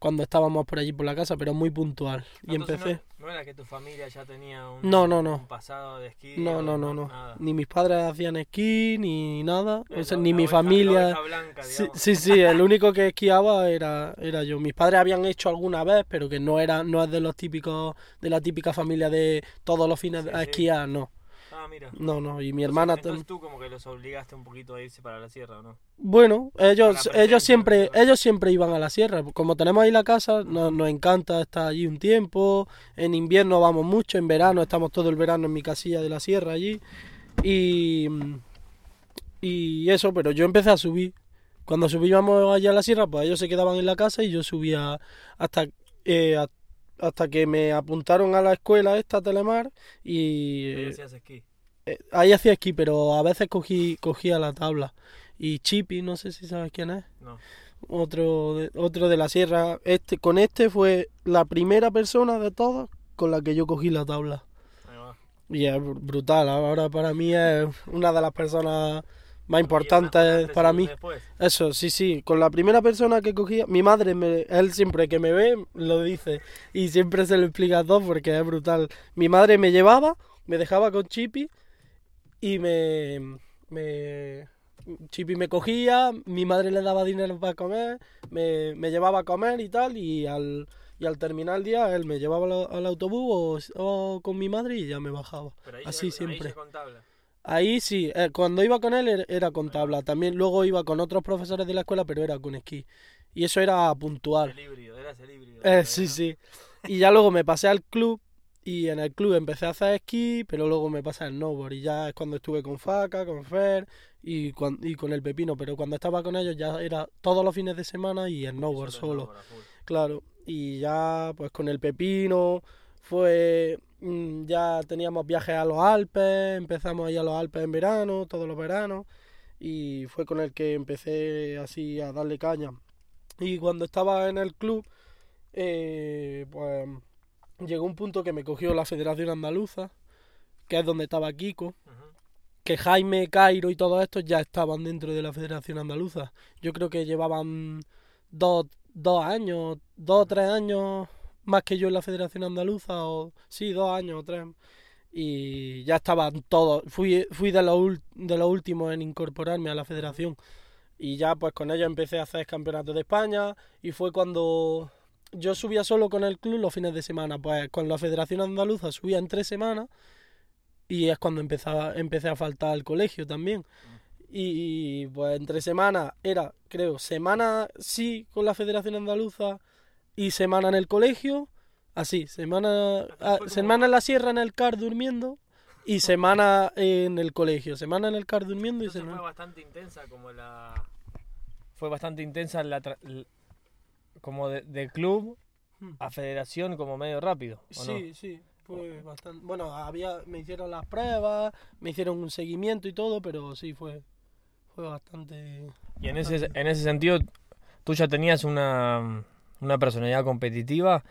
cuando estábamos por allí por la casa, pero muy puntual. Y empecé...
No, no era que tu familia ya tenía un,
No, no, no.
un pasado de esquí.
No, no, no, no.
Nada.
Ni mis padres hacían esquí ni nada, o sea,
la-
ni mi
oveja-
familia...
blanca,
Sí, sí, sí, el único que esquiaba era, era yo. Mis padres habían hecho alguna vez, pero que no era, no es de los típicos, de la típica familia de todos los fines
Sí,
a
sí.
esquiar, no.
Ah, mira.
No, no, y mi hermana
Entonces
tam-
tú como que los obligaste un poquito a irse para la sierra, ¿o no?
Bueno, ellos,
Para
ellos siempre,
¿no?
ellos siempre iban a la sierra. Como tenemos ahí la casa, nos, nos encanta estar allí un tiempo. En invierno vamos mucho, en verano estamos todo el verano en mi casilla de la sierra allí. Y, y eso, pero yo empecé a subir. Cuando subíamos allá a la sierra, pues ellos se quedaban en la casa y yo subía hasta, eh, a- hasta que me apuntaron a la escuela esta Telemar y
esquí.
Eh, ahí hacía esquí, pero a veces cogí, cogía la tabla. Y Chipi, no sé si sabes quién es,
No.
otro de, otro de la sierra. Este, con este fue la primera persona de todas con la que yo cogí la tabla.
Ahí va.
Y es br- brutal, ahora para mí es una de las personas más importantes para mí.
después.
Eso, sí, sí, con la primera persona que cogía, mi madre, me, él siempre que me ve lo dice y siempre se lo explica a todos porque es brutal. Mi madre me llevaba, me dejaba con Chipi y me, me Chipi me cogía, mi madre le daba dinero para comer, me, me llevaba a comer y tal y al, y al terminar el día él me llevaba al, al autobús o, o con mi madre y ya me bajaba.
Pero ahí
Así
ya,
siempre.
Ahí con tabla.
Ahí sí, eh, cuando iba con él er- era con tabla. También luego iba con otros profesores de la escuela, pero era con esquí. Y eso era puntual.
El híbrido, eras el híbrido.
Eh, sí, sí. Y ya luego me pasé al club Y en el club empecé a hacer esquí, pero luego me pasa el snowboard. Y ya es cuando estuve con Faca, con Fer y, cuan- y con el Pepino. Pero cuando estaba con ellos ya era todos los fines de semana y el snowboard solo. Claro, y ya pues con el Pepino fue mm, ya teníamos viajes a los Alpes, empezamos a ir a los Alpes en verano, todos los veranos, y fue con el que empecé así a darle caña. Y cuando estaba en el club, eh, pues llegó un punto que me cogió la Federación Andaluza, que es donde estaba Kiko, que Jaime, Cairo y todos estos ya estaban dentro de la Federación Andaluza. Yo creo que llevaban dos, dos años, dos o tres años más que yo en la Federación Andaluza, o sí, dos años o tres. Y ya estaban todos. Fui, fui de los, de los últimos en incorporarme a la federación. Y ya pues con ellos empecé a hacer campeonatos de España. Y fue cuando yo subía solo con el club los fines de semana. Pues con la Federación Andaluza subía en tres semanas. Y es cuando empezaba, empecé a faltar al colegio también. Y pues entre semanas era, creo, semana sí con la Federación Andaluza y semana en el colegio. Así, semana, ah, semana en la sierra en el CAR durmiendo y semana en el colegio. Semana en el CAR durmiendo y
Entonces fue
semana.
bastante intensa como la... Fue bastante intensa la... tra- Como de, de club
Hmm.
a federación como medio rápido, ¿o no?
Sí, sí, fue bastante. Bueno, había, me hicieron las pruebas, me hicieron un seguimiento y todo, pero sí fue, fue bastante.
Y en ese, en ese sentido, ¿tú ya tenías una, una personalidad competitiva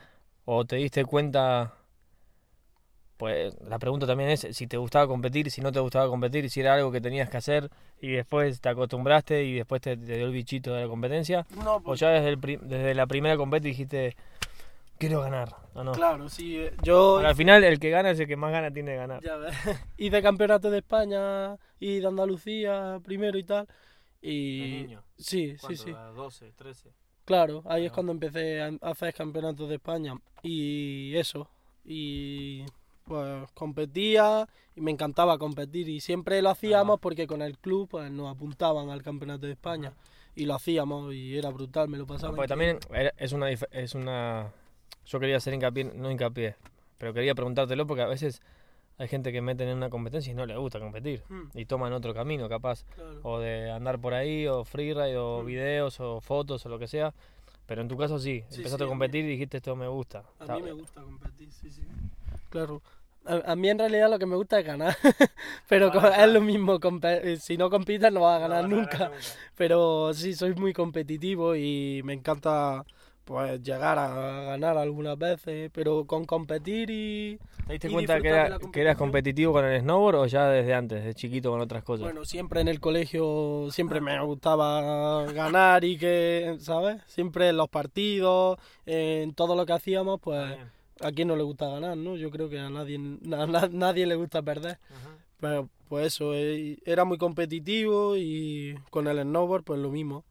o te diste cuenta? Pues la pregunta también es si te gustaba competir, si no te gustaba competir, si era algo que tenías que hacer y después te acostumbraste y después te, te dio el bichito de la competencia.
No,
O
pues,
ya desde, el desde la primera competición dijiste, quiero ganar, ¿o no?
claro, sí. eh, Yo.
Pero al final el que gana es el que más gana tiene de ganar.
Ya ves. *laughs* Hice campeonato de España y de Andalucía primero y tal.
De
Y.
niño.
Sí, sí, sí.
12, 13.
Claro, ahí es cuando empecé a a hacer campeonatos de España. Y eso. Y pues competía y me encantaba competir. Y siempre lo hacíamos porque con el club pues, nos apuntaban al campeonato de España. Y lo hacíamos y era brutal, me lo pasaba.
Porque también era- es una, es una... Yo quería hacer hincapié, no hincapié, pero quería preguntártelo porque a veces hay gente que meten en una competencia y no le gusta competir.
Mm,
Y toman otro camino capaz,
claro.
o de andar por ahí, o freeride, o
Mm.
videos, o fotos, o lo que sea. Pero en tu caso sí,
Sí,
empezaste
sí,
a
a mí-
competir y dijiste esto me gusta.
A
Está-
mí me gusta competir, sí, sí. Claro. A, a mí en realidad lo que me gusta es ganar. *laughs* Pero
Ah,
es lo mismo. eh, Si no compites no vas a
no
ganar
vas a
nunca. Pero sí, soy muy competitivo y me encanta pues llegar a ganar algunas veces. Pero con competir y...
¿Te diste
y
cuenta que, era- eras competitivo con el snowboard o ya desde antes, de chiquito con otras cosas?
Bueno, siempre en el colegio siempre me gustaba ganar y que, ¿sabes? Siempre en los partidos, en todo lo que hacíamos, pues
bien.
a quién no le gusta ganar, ¿no? Yo creo que a nadie, a na- nadie le gusta perder.
Ajá.
Pero pues eso, eh, era muy competitivo y con el snowboard pues lo mismo.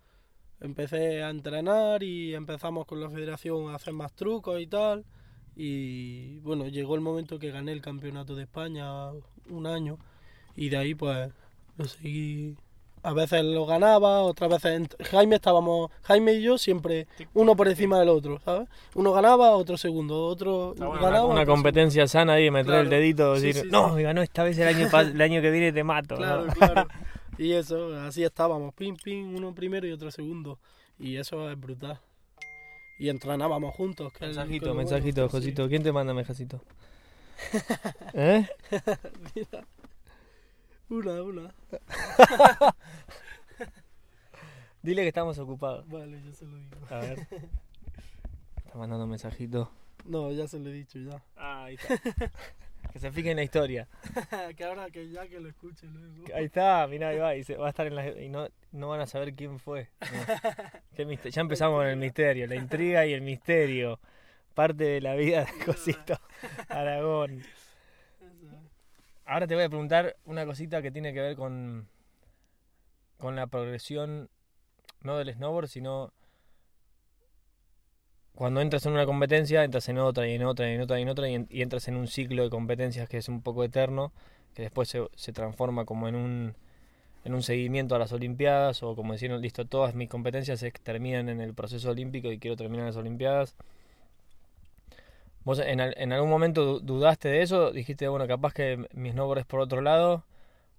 Empecé a entrenar y empezamos con la federación a hacer más trucos y tal. Y bueno, llegó el momento que gané el campeonato de España un año y de ahí pues lo seguí. A veces lo ganaba, otras veces Jaime estábamos, Jaime y yo siempre uno por encima del otro, ¿sabes? Uno ganaba, otro segundo, otro
bueno,
ganaba.
una, una
otro
competencia sana ahí, meter el
Claro.
dedito y
Sí,
decir,
sí,
no,
sí.
ganó esta vez el año, el año que viene te mato. ¿no?
Claro, claro. *laughs* Y eso, así estábamos, pim, pim, uno primero y otro segundo. Y eso es brutal. Y entrenábamos juntos. Que
Mensajito,
bueno,
mensajito,
sí.
Josito. ¿Quién te manda mensajito? *laughs* ¿Eh?
Mira. Una, una. *laughs*
Dile que estamos ocupados.
Vale, ya se lo digo.
A ver. *laughs* Está mandando mensajito.
No, ya se lo he dicho ya.
Ah, ahí está. Que se fije en la historia. *laughs*
que ahora que ya que lo escuche luego. *laughs*
Ahí está, mirá, ahí va. Y se, va a estar en la, y no, no van a saber quién fue. No. *laughs* Qué mister- ya empezamos con el misterio, la intriga y el misterio. Parte de la vida de Josito Aragón. Ahora te voy a preguntar una cosita que tiene que ver con, con la progresión, no del snowboard, sino cuando entras en una competencia, entras en otra y en otra y en otra y en otra y, en- y entras en un ciclo de competencias que es un poco eterno, que después se, se transforma como en un, en un seguimiento a las Olimpiadas o como decir, listo, todas mis competencias terminan en el proceso olímpico y quiero terminar las Olimpiadas. ¿Vos en, al- en algún momento du- dudaste de eso? Dijiste, bueno, capaz que mi snowboard es por otro lado.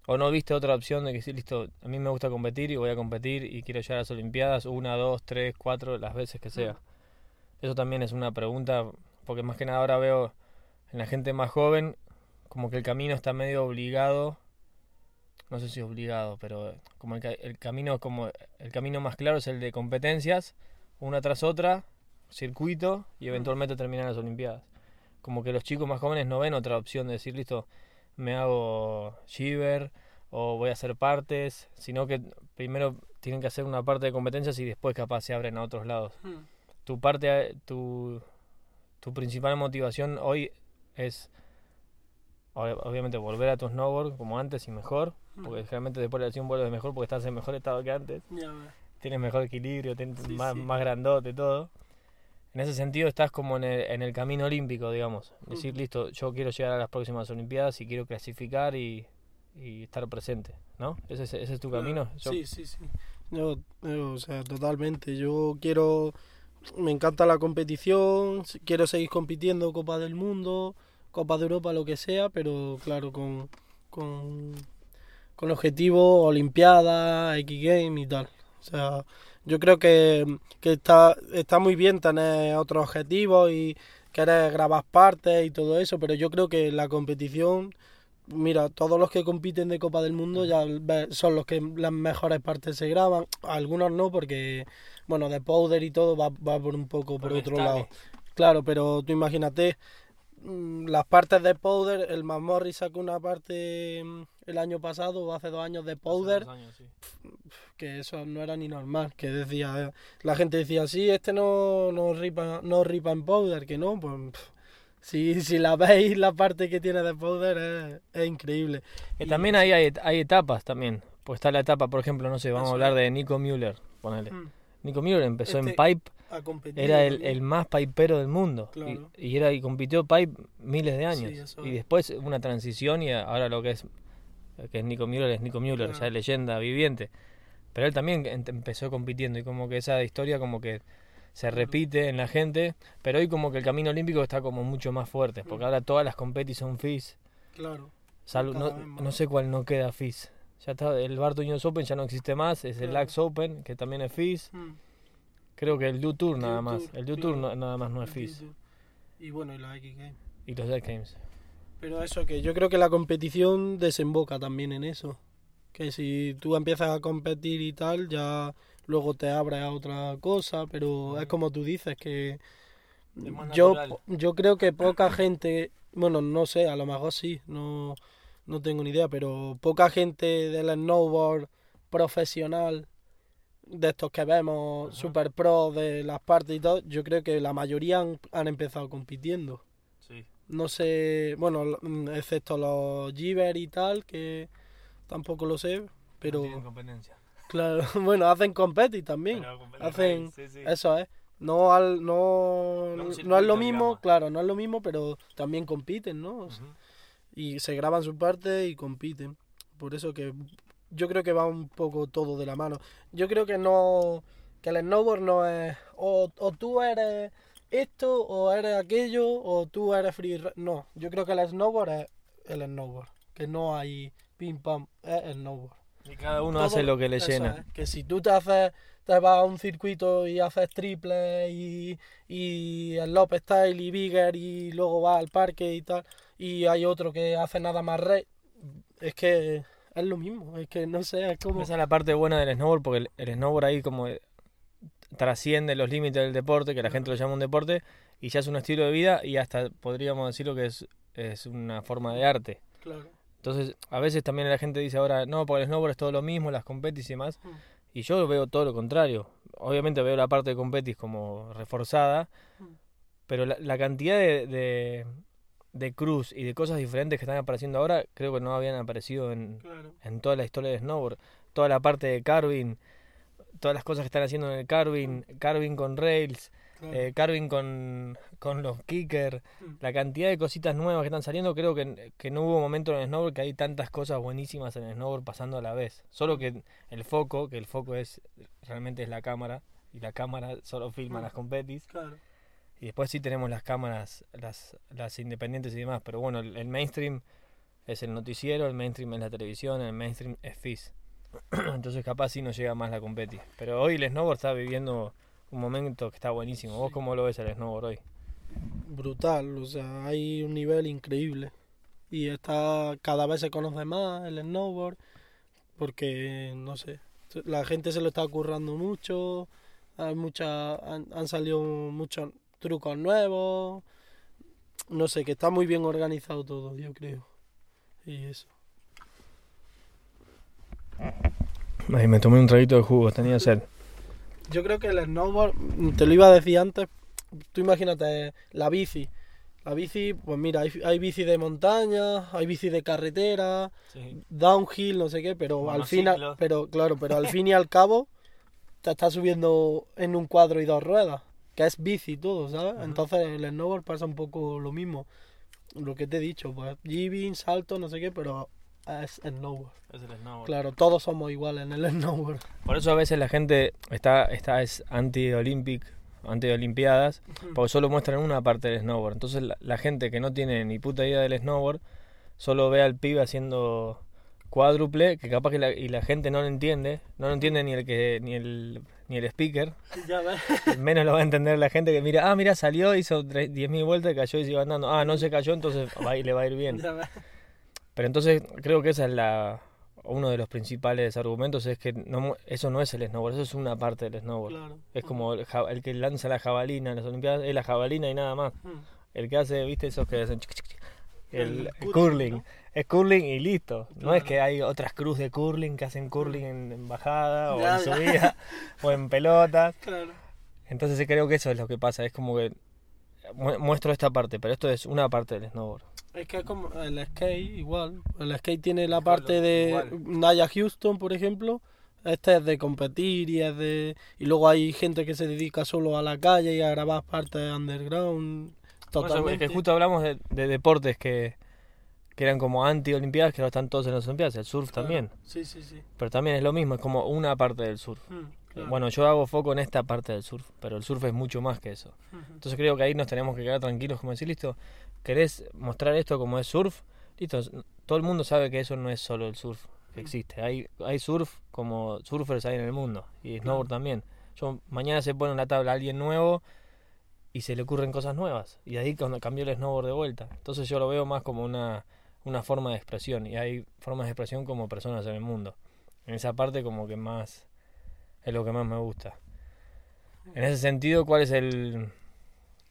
¿O no viste otra opción de que sí, listo, a mí me gusta competir y voy a competir y quiero llegar a las Olimpiadas una, dos, tres, cuatro, las veces que sea? Eso también es una pregunta, porque más que nada ahora veo en la gente más joven como que el camino está medio obligado, no sé si obligado, pero como el, ca- el camino como el camino más claro es el de competencias, una tras otra, circuito y eventualmente terminar las Olimpiadas. Como que los chicos más jóvenes no ven otra opción de decir, listo, me hago shiver o voy a hacer partes, sino que primero tienen que hacer una parte de competencias y después capaz se abren a otros lados.
Mm.
Tu parte, tu, tu principal motivación hoy es ob- obviamente volver a tu snowboard como antes y mejor, porque generalmente después de la lesión vuelves mejor porque estás en mejor estado que antes tienes mejor equilibrio, tienes
Sí,
más,
sí.
más grandote, todo. En ese sentido estás como en el, en el camino olímpico, digamos. Decir,
Ujú.
listo, yo quiero llegar a las próximas Olimpiadas y quiero clasificar y, y estar presente, ¿no? ¿Ese, es- ese es tu camino? Yo-
Sí, sí, sí. Yo, yo, o sea, totalmente. Yo quiero, me encanta la competición, quiero seguir compitiendo Copa del Mundo, Copa de Europa, lo que sea, pero claro, con, con, con objetivo Olimpiada, X Game y tal. O sea, yo creo que, que está, está muy bien tener otros objetivos y querer grabar partes y todo eso, pero yo creo que la competición Mira, todos los que compiten de Copa del Mundo ya son los que las mejores partes se graban. Algunos no, porque, bueno, de powder y todo va, va por un poco por otro lado. Claro, pero tú imagínate, mm, las partes de powder, el Morris sacó una parte mm, el año pasado o hace dos años de powder,
dos años, sí.
que eso no era ni normal, que decía, la gente decía, sí, este no, no, ripa, no ripa en powder, que no, pues... Si, si la veis, la parte que tiene de powder es, es increíble.
Que
Y-
también ahí hay, hay etapas también. Pues está la etapa, por ejemplo, no sé, vamos a hablar de Nico Müller, ponele.
Mm.
Nico Müller empezó en
Este-
pipe,
competir.
era el, el más pipero del mundo. Y-
Claro.
Y, era y compitió pipe miles de años.
Sí,
y
es.
después una transición y ahora lo que es que es Nico Müller es Nico Müller,
Claro.
ya es leyenda viviente. Pero él también em- empezó compitiendo y como que esa historia como que se repite en la gente, pero hoy como que el camino olímpico está como mucho más fuerte, porque ahora todas las competis son FIS.
Claro.
Salvo, no, sé cuál no queda FIS. Ya está, el Barto Unidos Open ya no existe más, es el. Lax Open, que también es FIS.
Mm.
Creo que el Do Tour nada más. El Do Tour
claro.
no- nada más no es FIS.
Y bueno, y la X Game.
Y los Dead Games.
Pero eso que yo creo que la competición desemboca también en eso. Que si tú empiezas a competir y tal, ya luego te abres a otra cosa, pero es como tú dices que yo, yo creo que poca gente, bueno, no sé, a lo mejor sí, no, no tengo ni idea, pero poca gente del snowboard profesional, de estos que vemos,
Ajá.
super pro de las partes y todo, yo creo que la mayoría han, han empezado compitiendo.
Sí.
No sé, bueno, excepto los Giver y tal, que tampoco lo sé, pero
competencia.
Claro, *laughs* bueno, hacen competi también. hacen- Eso es. No, al, no,
No
es lo mismo,
digamos.
claro, no es lo mismo, pero también compiten, ¿no? Y se graban su parte y compiten. Por eso que yo creo que va un poco todo de la mano. Yo creo que no, que el snowboard no es, o, o tú eres esto, o eres aquello, o tú eres free. No, yo creo que el snowboard es el snowboard. Que no hay pim pam, es el snowboard.
Y cada uno
Todo-
hace lo que le llena.
es, Que si tú te haces, te vas a un circuito y haces triple y, y el Lop Style y Bigger y luego vas al parque y tal, y hay otro que hace nada más rey, es que es lo mismo, es que no sé, es como...
Esa es la parte buena del snowboard, porque el, el snowboard ahí como eh, trasciende los límites del deporte, que la gente lo llama un deporte, y ya es un estilo de vida y hasta podríamos decirlo que es, es una forma de arte.
Claro.
Entonces, a veces también la gente dice ahora, no, porque el snowboard es todo lo mismo, las competis y demás.
Mm.
Y yo veo todo lo contrario. Obviamente veo la parte de competis como reforzada,
Mm.
pero la, la cantidad de, de, de cruz y de cosas diferentes que están apareciendo ahora, creo que no habían aparecido en,
Claro.
en toda la historia de snowboard. Toda la parte de carving, todas las cosas que están haciendo en el carving, carving con rails,
claro.
eh, carving con, con los kickers,
Mm.
la cantidad de cositas nuevas que están saliendo, creo que, que no hubo momento en el snowboard que hay tantas cosas buenísimas en el snowboard pasando a la vez. Solo que el foco, que el foco es realmente es la cámara, y la cámara solo filma
Mm.
las competis,
Claro.
Y después sí tenemos las cámaras, las, las independientes y demás. Pero bueno, el, el mainstream es el noticiero, el mainstream es la televisión, el mainstream es FIS. *clears throat* Entonces capaz sí nos llega más la competi. Pero hoy el snowboard está viviendo un momento que está buenísimo. ¿Vos cómo lo ves el snowboard hoy?
brutal, o sea, hay un nivel increíble. Y está cada vez se conoce más el snowboard porque no sé, la gente se lo está currando mucho, hay mucha han, han salido muchos trucos nuevos. No sé, que está muy bien organizado todo, yo creo. Y eso.
Ay, me tomé un traguito de jugo, tenía sed.
Yo creo que el snowboard, te lo iba a decir antes, tú imagínate la bici. La bici, pues mira, hay, hay bici de montaña, hay bici de carretera,
Sí.
downhill, no sé qué, pero al final, pero claro, pero al fin y al cabo te estás subiendo en un cuadro y dos ruedas, que es bici todo, ¿sabes? Entonces el snowboard pasa un poco lo mismo. Lo que te he dicho, pues jibbing, salto, no sé qué, pero es snowboard.
Es el snowboard.
Claro, todos somos iguales en el *laughs* snowboard.
Por eso a veces la gente está, está es anti-olympic, anti-olimpiadas, porque solo muestran una parte del snowboard. Entonces la, la gente que no tiene ni puta idea del snowboard, solo ve al pibe haciendo cuádruple, que capaz que la, y la gente no lo entiende, no lo entiende ni el que ni el ni el speaker, *laughs*
Ya ves.
menos lo va a entender la gente que mira, ah, mira, salió, hizo tre- 10.000 vueltas, cayó y siguió andando. Ah, no se cayó, entonces va ir- le va a ir bien. *laughs* Pero entonces creo que esa es la uno de los principales argumentos es que no, eso no es el snowboard, eso es una parte del snowboard.
Claro.
Es como el, el que lanza la jabalina en las Olimpiadas, es la jabalina y nada más.
Mm.
El que hace, viste, esos que hacen el,
El
curling. Es curling y listo. No es que hay otras cruz de curling que hacen curling en, en bajada o en subida o en pelotas.
Claro.
Entonces creo que eso es lo que pasa. Es como que mu- muestro esta parte, pero esto es una parte del snowboard.
Es que es como el skate igual. El skate tiene la parte de
igual.
Naya Houston, por ejemplo. Este es de competir y es de... Y luego hay gente que se dedica solo a la calle y a grabar partes underground.
Eso, es
Totalmente.
que justo hablamos de, de deportes que, que eran como anti-olimpiadas, que ahora están todos en las olimpiadas. El surf
Claro.
también.
Sí, sí, sí.
Pero también es lo mismo, es como una parte del surf.
Mm, claro.
Bueno, yo hago foco en esta parte del surf, pero el surf es mucho más que eso. Entonces creo que ahí nos tenemos que quedar tranquilos, como decir, listo, ¿querés mostrar esto como es surf? Listo, todo el mundo sabe que eso no es solo el surf que existe. Hay, hay surf como surfers hay en el mundo, y snowboard también. Yo mañana se pone en la tabla alguien nuevo y se le ocurren cosas nuevas. Y ahí cuando cambió el snowboard de vuelta. Entonces yo lo veo más como una, una forma de expresión. Y hay formas de expresión como personas en el mundo. En esa parte como que más es lo que más me gusta. En ese sentido, ¿cuál es el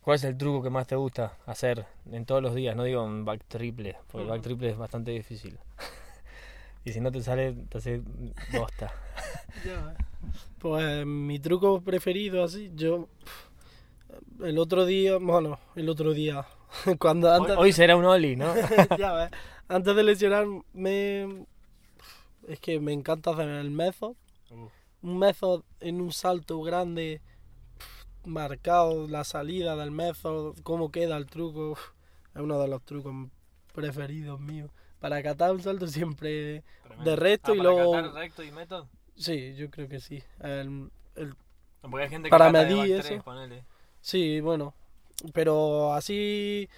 cuál es el truco que más te gusta hacer en todos los días? No digo en back triple, porque el back
Ujú.
triple es bastante difícil. *laughs* y si no te sale, te hace bosta. *laughs*
Pues mi truco preferido así, yo... El otro día, bueno, el otro día, *laughs* cuando
Hoy,
antes...
hoy será un Oli, ¿no?
ya ves. Antes de lesionarme, es que me encanta hacer el method. Un method en un salto grande, marcado la salida del method, cómo queda el truco. Es uno de los trucos preferidos míos. Para catar un salto siempre de recto y luego...
recto y método?
Sí, yo creo que sí. El- el-
Porque hay gente
Para medir eso. sí, bueno. Pero así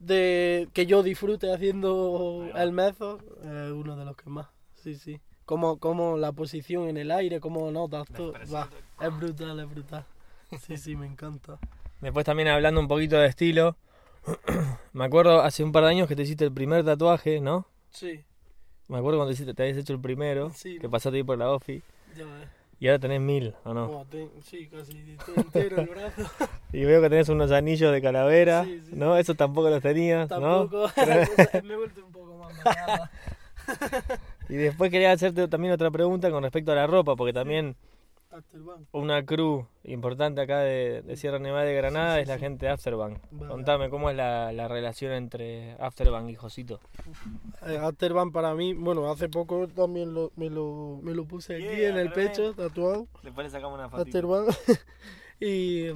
de que yo disfrute haciendo el method, es uno de los que más. Sí, sí. Como, como la posición en el aire, como notas todo. Va, es brutal, es brutal. Sí, sí, me encanta.
Después también hablando un poquito de estilo. *clears throat* Me acuerdo hace un par de años que te hiciste el primer tatuaje, ¿no?
Sí,
Me acuerdo cuando te, hiciste- te habías hecho el primero,
Sí.
que pasaste ahí por la OFI.
ya ves.
Y ahora tenés mil, ¿o no?
Buah, ten- sí, casi todo entero el brazo. *laughs*
Y veo que tenés unos anillos de calavera,
Sí, sí.
¿no? Eso tampoco los tenías, ¿no?
Tampoco. *laughs* entonces me he vuelto un poco más. *laughs*
Y después quería hacerte también otra pregunta con respecto a la ropa, porque también una crew importante acá de, de Sierra Nevada de Granada
Sí, sí,
es la
sí.
gente de Afterbank.
Vale.
Contame, ¿cómo es la, la relación entre Afterbank y Josito?
Eh, Afterburn para mí, bueno, hace poco también lo- me, lo, me lo puse aquí
Yeah,
en el pecho, tatuado.
Después le sacamos una
Afterburn. *laughs* y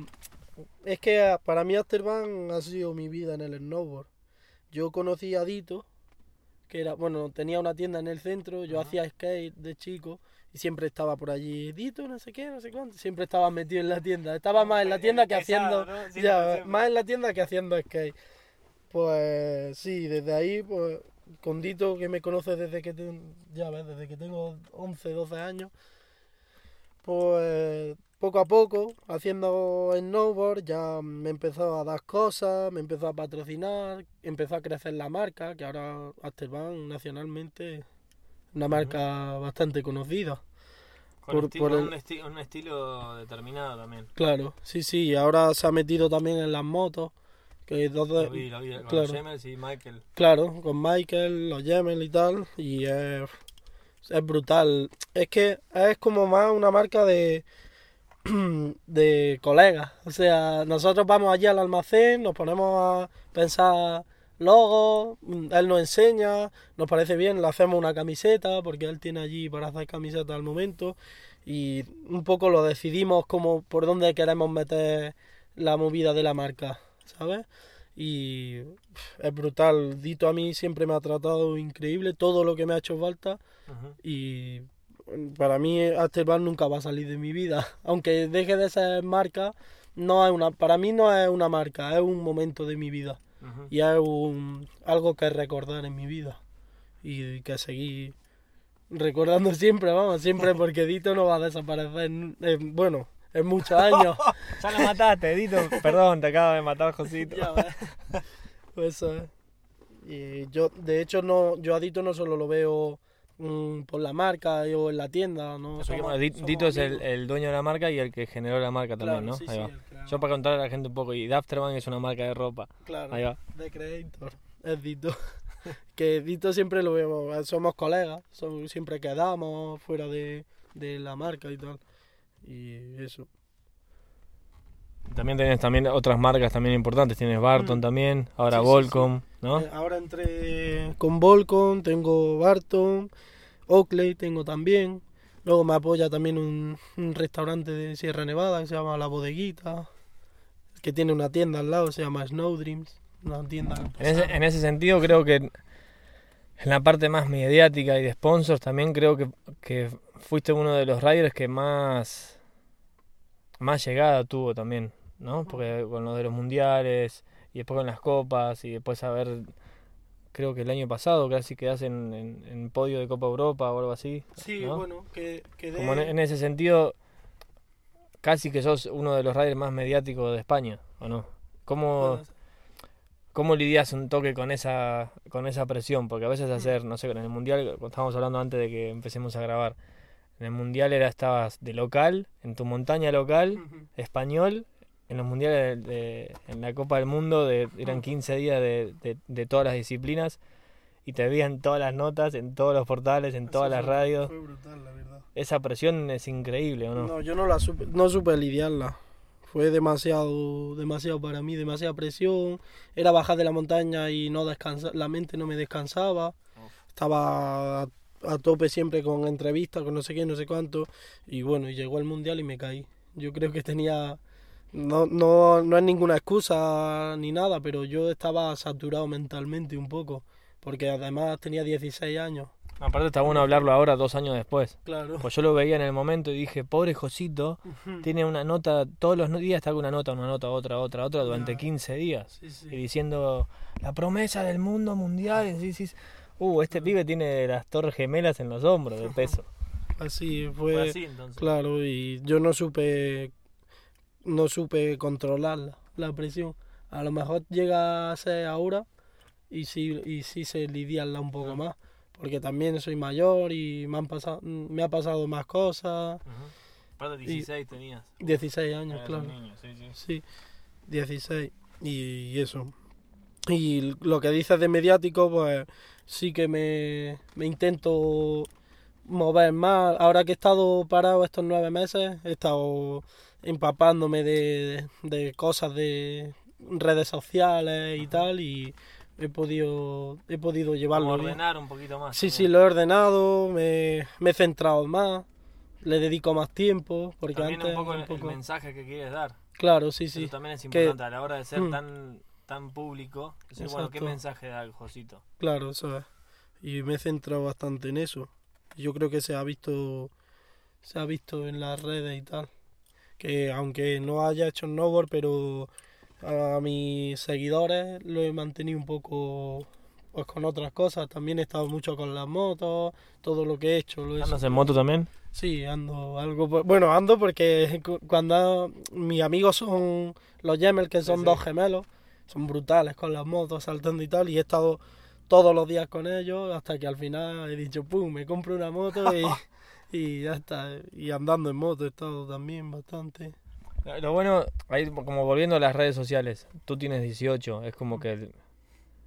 es que ah, para mí Afterburn ha sido mi vida en el snowboard. Yo conocí a Dito, que era, bueno, tenía una tienda en el centro, yo
Ajá.
hacía skate de chico y siempre estaba por allí, Dito, no sé qué, no sé cuánto. Siempre estaba metido en la tienda. Estaba más en la tienda que haciendo.
Pesado, ¿no? Siempre,
ya, más en la tienda que haciendo skate. Pues sí, desde ahí, pues con Dito, que me conoce desde que, ten- ya ves, desde que tengo 11, 12 años, pues poco a poco, haciendo snowboard, ya me empezó a dar cosas, me empezó a patrocinar, empezó a crecer la marca, que ahora Afterburn nacionalmente una marca bastante conocida.
Con,
por- el-
un, esti- un estilo determinado también.
Claro, sí, sí, ahora se ha metido también en las motos, que dos de-
Lo vi, lo vi con
claro.
Jemels y Michael.
Claro, con Michael, los Yemel y tal, y es, es brutal. Es que es como más una marca de, *clears throat* de colegas. O sea, nosotros vamos allí al almacén, nos ponemos a pensar logos, él nos enseña, nos parece bien, le hacemos una camiseta, porque él tiene allí para hacer camisetas al momento, y un poco lo decidimos como por dónde queremos meter la movida de la marca, ¿sabes? Y es brutal. Dito a mí siempre me ha tratado increíble, todo lo que me ha hecho falta. Y para mí Afterburn nunca va a salir de mi vida. *laughs* Aunque deje de ser marca, no es una, para mí no es una marca, es un momento de mi vida. Y es un, algo que recordar en mi vida. Y que seguir recordando *laughs* siempre, vamos, siempre *laughs* porque Dito no va a desaparecer. en- en- bueno, en muchos años.
Ya lo mataste, Edito. Perdón, te acabo de matar, Josito.
Pues eso es. Y yo, de hecho, no, yo a Dito no solo lo veo mm, por la marca o en la tienda, ¿no? Somos-
bueno, Dito es el, dueño de la marca y el que generó la marca también, ¿no?
sí,
Ahí
sí,
va.
el creador.
Yo para contarle a la gente un poco, y Dafterman es una marca de ropa.
Claro,
Ahí va.
de Creator, es Dito. *laughs* que Dito siempre lo vemos, somos colegas, son- siempre quedamos fuera de, de la marca y tal. Y eso.
También tenés también otras marcas también importantes. Tienes Barton
Mm.
también, ahora
Sí, sí,
Volcom, ¿no?
Eh, ahora entré con Volcom, tengo Barton, Oakley tengo también. Luego me apoya también un, un restaurante de Sierra Nevada que se llama La Bodeguita, que tiene una tienda al lado, se llama Snow Dreams. Una tienda
En ese, en ese sentido creo que en la parte más mediática y de sponsors también creo que, que fuiste uno de los riders que más, más llegada tuvo también, ¿no? Porque con lo de los mundiales y después con las copas y después haber, creo que el año pasado casi quedás en, en, en podio de Copa Europa o algo así.
Sí,
¿no?
bueno, que quedé...
Como en, en ese sentido, casi que sos uno de los riders más mediáticos de España, ¿o no? ¿Cómo, ¿Cómo lidias un toque con esa, con esa presión? Porque a veces hacer, no sé, en el mundial, estábamos hablando antes de que empecemos a grabar, en el mundial era estabas de local, en tu montaña local, español, en los mundiales, de, de- en la Copa del Mundo, de, eran 15 días de, de, de todas las disciplinas y te veían todas las notas en todos los portales, en todas las radios.
Fue brutal, la verdad.
Esa presión es increíble, ¿o no?
No, yo no la supe, no supe lidiarla. Fue demasiado, demasiado para mí, demasiada presión. Era bajar de la montaña y no descansar, la mente no me descansaba. Estaba a, tope siempre con entrevistas, con no sé qué, no sé cuánto. Y bueno, llegó el mundial y me caí. Yo creo que tenía, no, no, no es ninguna excusa ni nada, pero yo estaba saturado mentalmente un poco. Porque además tenía 16 años.
Aparte está bueno hablarlo ahora, dos años después.
Claro.
Pues yo lo veía en el momento y dije, pobre Josito, tiene una nota, todos los días está con una nota, una nota, otra, otra, otra, durante
Ya.
15 días.
Sí, sí.
Y diciendo, la promesa del mundo mundial. Decís, uh, este pibe tiene las torres gemelas en los hombros de peso. *laughs*
Así
Fue
fue.
así entonces.
Claro, y yo no supe no supe controlar la, la presión. A lo mejor llega a ser ahora y sí, y sí sé lidiarla un poco más. Porque también soy mayor y me han pasado, me ha pasado más cosas.
Ujú. Aparte 16 tenías.
16 años, claro.
niño, sí, sí.
Sí, 16. Y, eso. Y lo que dices de mediático, pues sí que me, me intento mover más. Ahora que he estado parado estos nueve meses, he estado empapándome de, de cosas de redes sociales y tal, y he podido, he podido llevarlo
Como
bien.
ordenar un poquito más.
Sí, sí, lo he ordenado, me, me he centrado más, le dedico más tiempo, porque
También
antes
un poco,
un
el,
poco-
el mensaje que quieres dar.
Claro, sí, sí.
Eso también es
que-
importante a la hora de ser
Mm.
tan, tan público. Decir, bueno, ¿qué mensaje da el Josito?
Claro, eso es. Y me he centrado bastante en eso. Yo creo que se ha visto se ha visto en las redes y tal. Que aunque no haya hecho snowboard, pero a mis seguidores lo he mantenido un poco pues con otras cosas. También he estado mucho con las motos, todo lo que he hecho. Lo he
¿Andas en moto también?
Sí, ando algo. por- Bueno, ando porque cu- cuando mis amigos son los Yemel, que son
sí.
dos gemelos, son brutales con las motos, saltando y tal, y he estado todos los días con ellos hasta que al final he dicho, pum, me compro una moto y, *laughs* y ya está. Y andando en moto he estado también bastante.
Lo bueno, ahí como volviendo a las redes sociales, tú tienes 18, es como que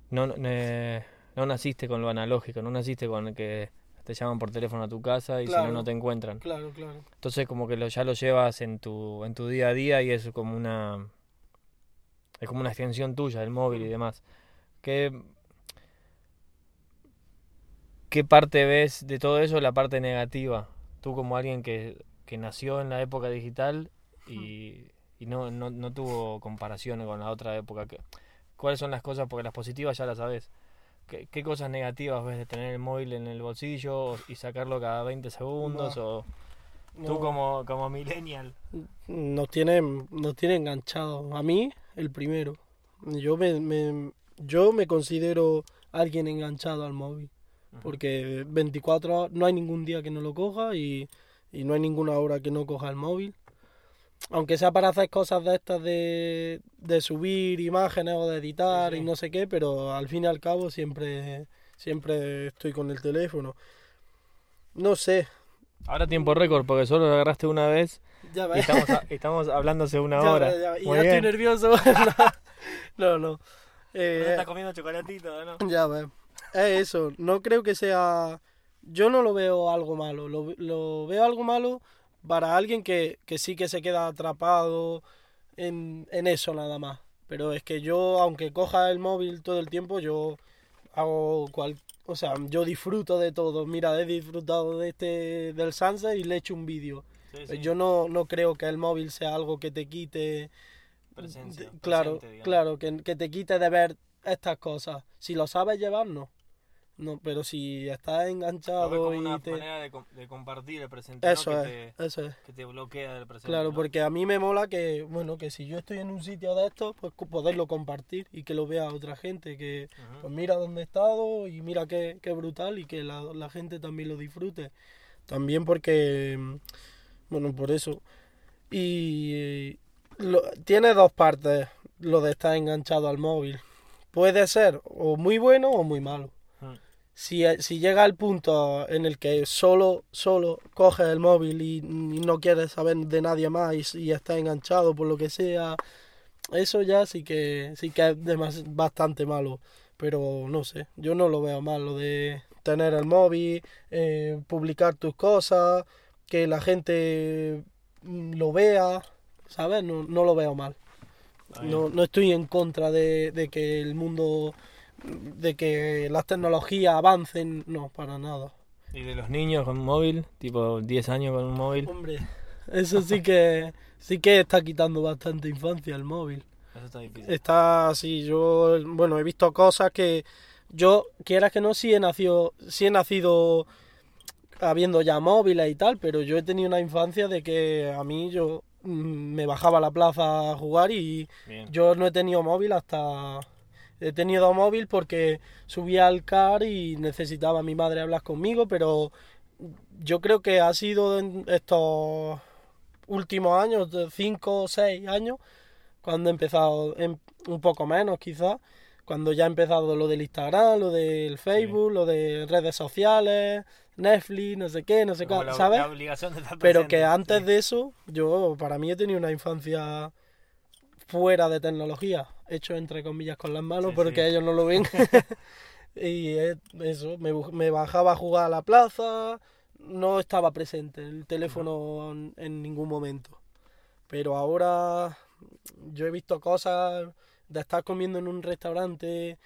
no, no, eh, no naciste con lo analógico, no naciste con que te llaman por teléfono a tu casa y si no, no te encuentran.
Claro, claro.
Entonces como que lo, ya lo llevas en tu, en tu día a día y es como una es como una extensión tuya, el móvil y demás. ¿Qué, qué parte ves de todo eso, la parte negativa? Tú como alguien que, que nació en la época digital y, y no, no, no tuvo comparaciones con la otra época. ¿qué- ¿Cuáles son las cosas? Porque las positivas ya las sabes. ¿Qué, qué cosas negativas ves de tener el móvil en el bolsillo y sacarlo cada 20 segundos? O, Tú
No.
como, como millennial.
nos tiene, nos tiene enganchados. A mí, el primero. Yo me, me- yo me considero alguien enganchado al móvil. Porque 24 horas, no hay ningún día que no lo coja y, y no hay ninguna hora que no coja el móvil. Aunque sea para hacer cosas de estas de, de subir imágenes o de editar
sí.
y no sé qué, pero al fin y al cabo siempre, siempre estoy con el teléfono. No sé,
Ahora tiempo récord porque solo lo agarraste una vez
ya
y
ves.
estamos, a- estamos hablando hace una *laughs*
Ya,
hora.
ya, ya, y
Muy
ya
bien.
estoy nervioso. *laughs* no, no. Eh,
Estás comiendo chocolatito, ¿no?
ya ves. Es eso. No creo que sea. Yo no lo veo algo malo. Lo, lo veo algo malo para alguien que, que sí que se queda atrapado en, en eso nada más. Pero es que yo, aunque coja el móvil todo el tiempo, yo hago cual. O sea, yo disfruto de todo. Mira, he disfrutado de este del sunset y le he hecho un vídeo.
Sí, sí.
Yo no, no creo que el móvil sea algo que te quite.
Presencia,
de- claro,
digamos.
claro, que, que te quite de ver estas cosas. Si lo sabes llevar, no. No, pero si estás enganchado y
una
te.
manera de, com- de compartir el presente, ¿no?
Eso
que,
es, eso es.
que te bloquea del presente.
Claro,
¿no?
porque a mí me mola que, bueno, que si yo estoy en un sitio de estos, pues poderlo compartir y que lo vea otra gente, que pues mira dónde he estado y mira qué, qué brutal y que la, la gente también lo disfrute. También porque, mm, bueno, por eso. Y eh, lo- tiene dos partes lo de estar enganchado al móvil. Puede ser o muy bueno o muy malo. Si, si llega al punto en el que solo, solo coges el móvil y, y no quieres saber de nadie más y, y estás enganchado por lo que sea, eso ya sí que sí que es demas- bastante malo. Pero no sé, yo no lo veo mal, lo de tener el móvil, eh, publicar tus cosas, que la gente mm, lo vea, ¿sabes? No, no lo veo mal. No, no estoy en contra de, de que el mundo, de que las tecnologías avancen, no, para nada.
¿Y de los niños con un móvil? Tipo 10 años con un móvil.
Hombre, eso sí que sí que está quitando bastante infancia el móvil.
Eso está difícil.
Está así, yo, bueno, he visto cosas que yo, quieras que no, sí he nacido, sí he nacido habiendo ya móviles y tal, pero yo he tenido una infancia de que a mí yo mm, me bajaba a la plaza a jugar y
Bien.
yo no he tenido móvil hasta... He tenido móvil porque subía al car y necesitaba a mi madre hablar conmigo, pero yo creo que ha sido en estos últimos años, 5 o 6 años, cuando he empezado, en- un poco menos quizás, cuando ya ha empezado lo del Instagram, lo del Facebook, lo de redes sociales, Netflix, no sé qué, no sé qué, ¿sabes?
la
Pero que antes
sí.
de eso, yo, para mí he tenido una infancia fuera de tecnología, hecho entre comillas con las manos,
Sí,
porque
sí.
ellos no lo ven. *laughs* *laughs* y eso, me, me bajaba a jugar a la plaza, no estaba presente el teléfono en, en ningún momento. Pero ahora yo he visto cosas de estar comiendo en un restaurante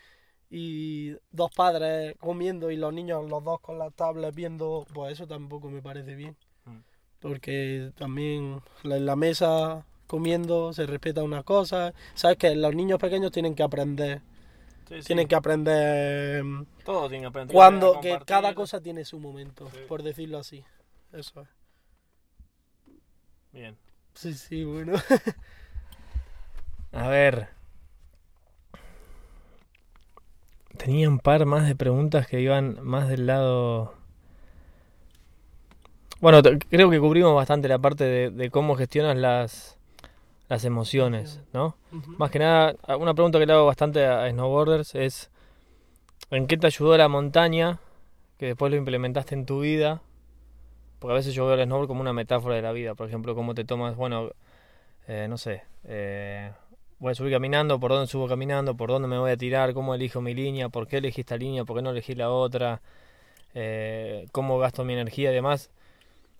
y dos padres comiendo y los niños los dos con las tablets viendo, pues eso tampoco me parece bien.
Mm.
Porque también la- en la mesa comiendo se respeta una cosa. Sabes que los niños pequeños tienen que aprender,
Sí, sí.
tienen que aprender mm,
Todo tiene que aprender.
cuando que cada cosa tiene su momento,
Sí.
por decirlo así. Eso es.
Bien.
Sí, sí, bueno. *laughs*
A ver. Tenía un par más de preguntas que iban más del lado... Bueno, creo que cubrimos bastante la parte de, de cómo gestionas las, las emociones, ¿no? Más que nada, una pregunta que le hago bastante a snowboarders es ¿en qué te ayudó la montaña que después lo implementaste en tu vida? Porque a veces yo veo el snowboard como una metáfora de la vida, por ejemplo, cómo te tomas, bueno, eh, no sé, eh, voy a subir caminando, por dónde subo caminando, por dónde me voy a tirar, cómo elijo mi línea, por qué elegí esta línea, por qué no elegí la otra, eh, cómo gasto mi energía y demás.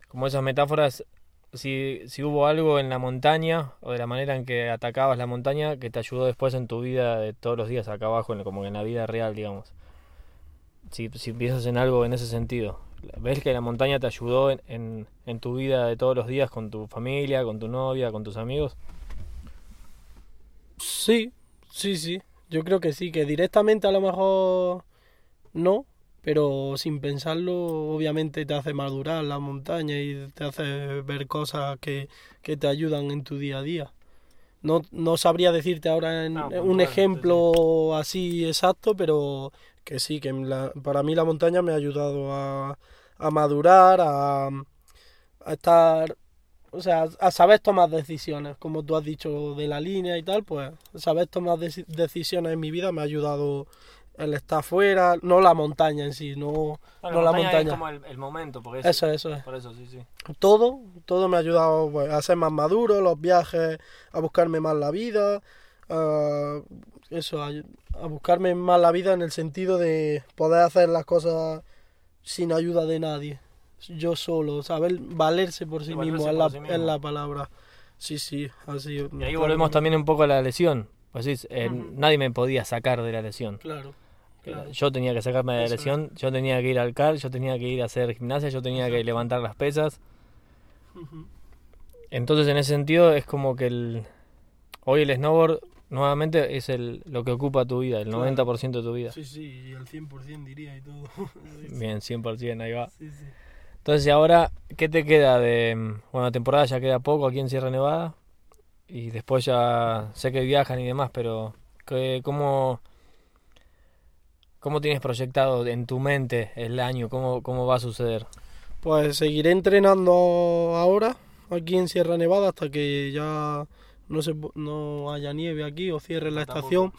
Como esas metáforas, si, hubo algo en la montaña o de la manera en que atacabas la montaña que te ayudó después en tu vida de todos los días acá abajo, en- como en la vida real, digamos. Si, si piensas en algo en ese sentido, ¿ves que la montaña te ayudó en, en, en tu vida de todos los días con tu familia, con tu novia, con tus amigos?
Sí, sí, sí. Yo creo que sí, que directamente a lo mejor no, pero sin pensarlo, obviamente te hace madurar la montaña y te hace ver cosas que, que te ayudan en tu día a día. No, no sabría decirte ahora en
Ah,
un
puntualmente,
ejemplo así exacto, pero que sí, que la- para mí la montaña me ha ayudado a, a madurar, a, a estar o sea, a saber tomar decisiones, como tú has dicho de la línea y tal, pues saber tomar deci- decisiones en mi vida me ha ayudado el estar fuera, no la montaña en sí, no, no la montaña.
el, momento, porque
Eso, eso es.
por eso, sí, sí.
Todo, todo me ha ayudado pues, a ser más maduro, los viajes, a buscarme más la vida, a, eso, a, a buscarme más la vida en el sentido de poder hacer las cosas sin ayuda de nadie, yo solo, saber valerse por sí
Sí, valerse
mismo, es
por
la,
sí
es la palabra. Sí, sí, así.
Y ahí volvemos también un poco a la lesión. Pues decís, eh, nadie me podía sacar de la lesión.
Claro, claro.
Yo tenía que sacarme de la lesión, yo tenía que ir al CAR, yo tenía que ir a hacer gimnasia, yo tenía que levantar las pesas. Entonces, en ese sentido, es como que el hoy el snowboard nuevamente es el lo que ocupa tu vida, el
Claro.
90% de tu vida.
Sí, sí, el 100% diría y todo. *laughs*
Bien, 100%, ahí va.
sí, sí.
Entonces, ¿y ahora, ¿qué te queda de. Bueno, la temporada ya queda poco aquí en Sierra Nevada. Y después ya sé que viajan y demás, pero ¿qué- ¿cómo, cómo tienes proyectado en tu mente el año? ¿Cómo, cómo va a suceder?
Pues seguiré entrenando ahora aquí en Sierra Nevada hasta que ya no se no haya nieve aquí o cierre la
Falta
estación.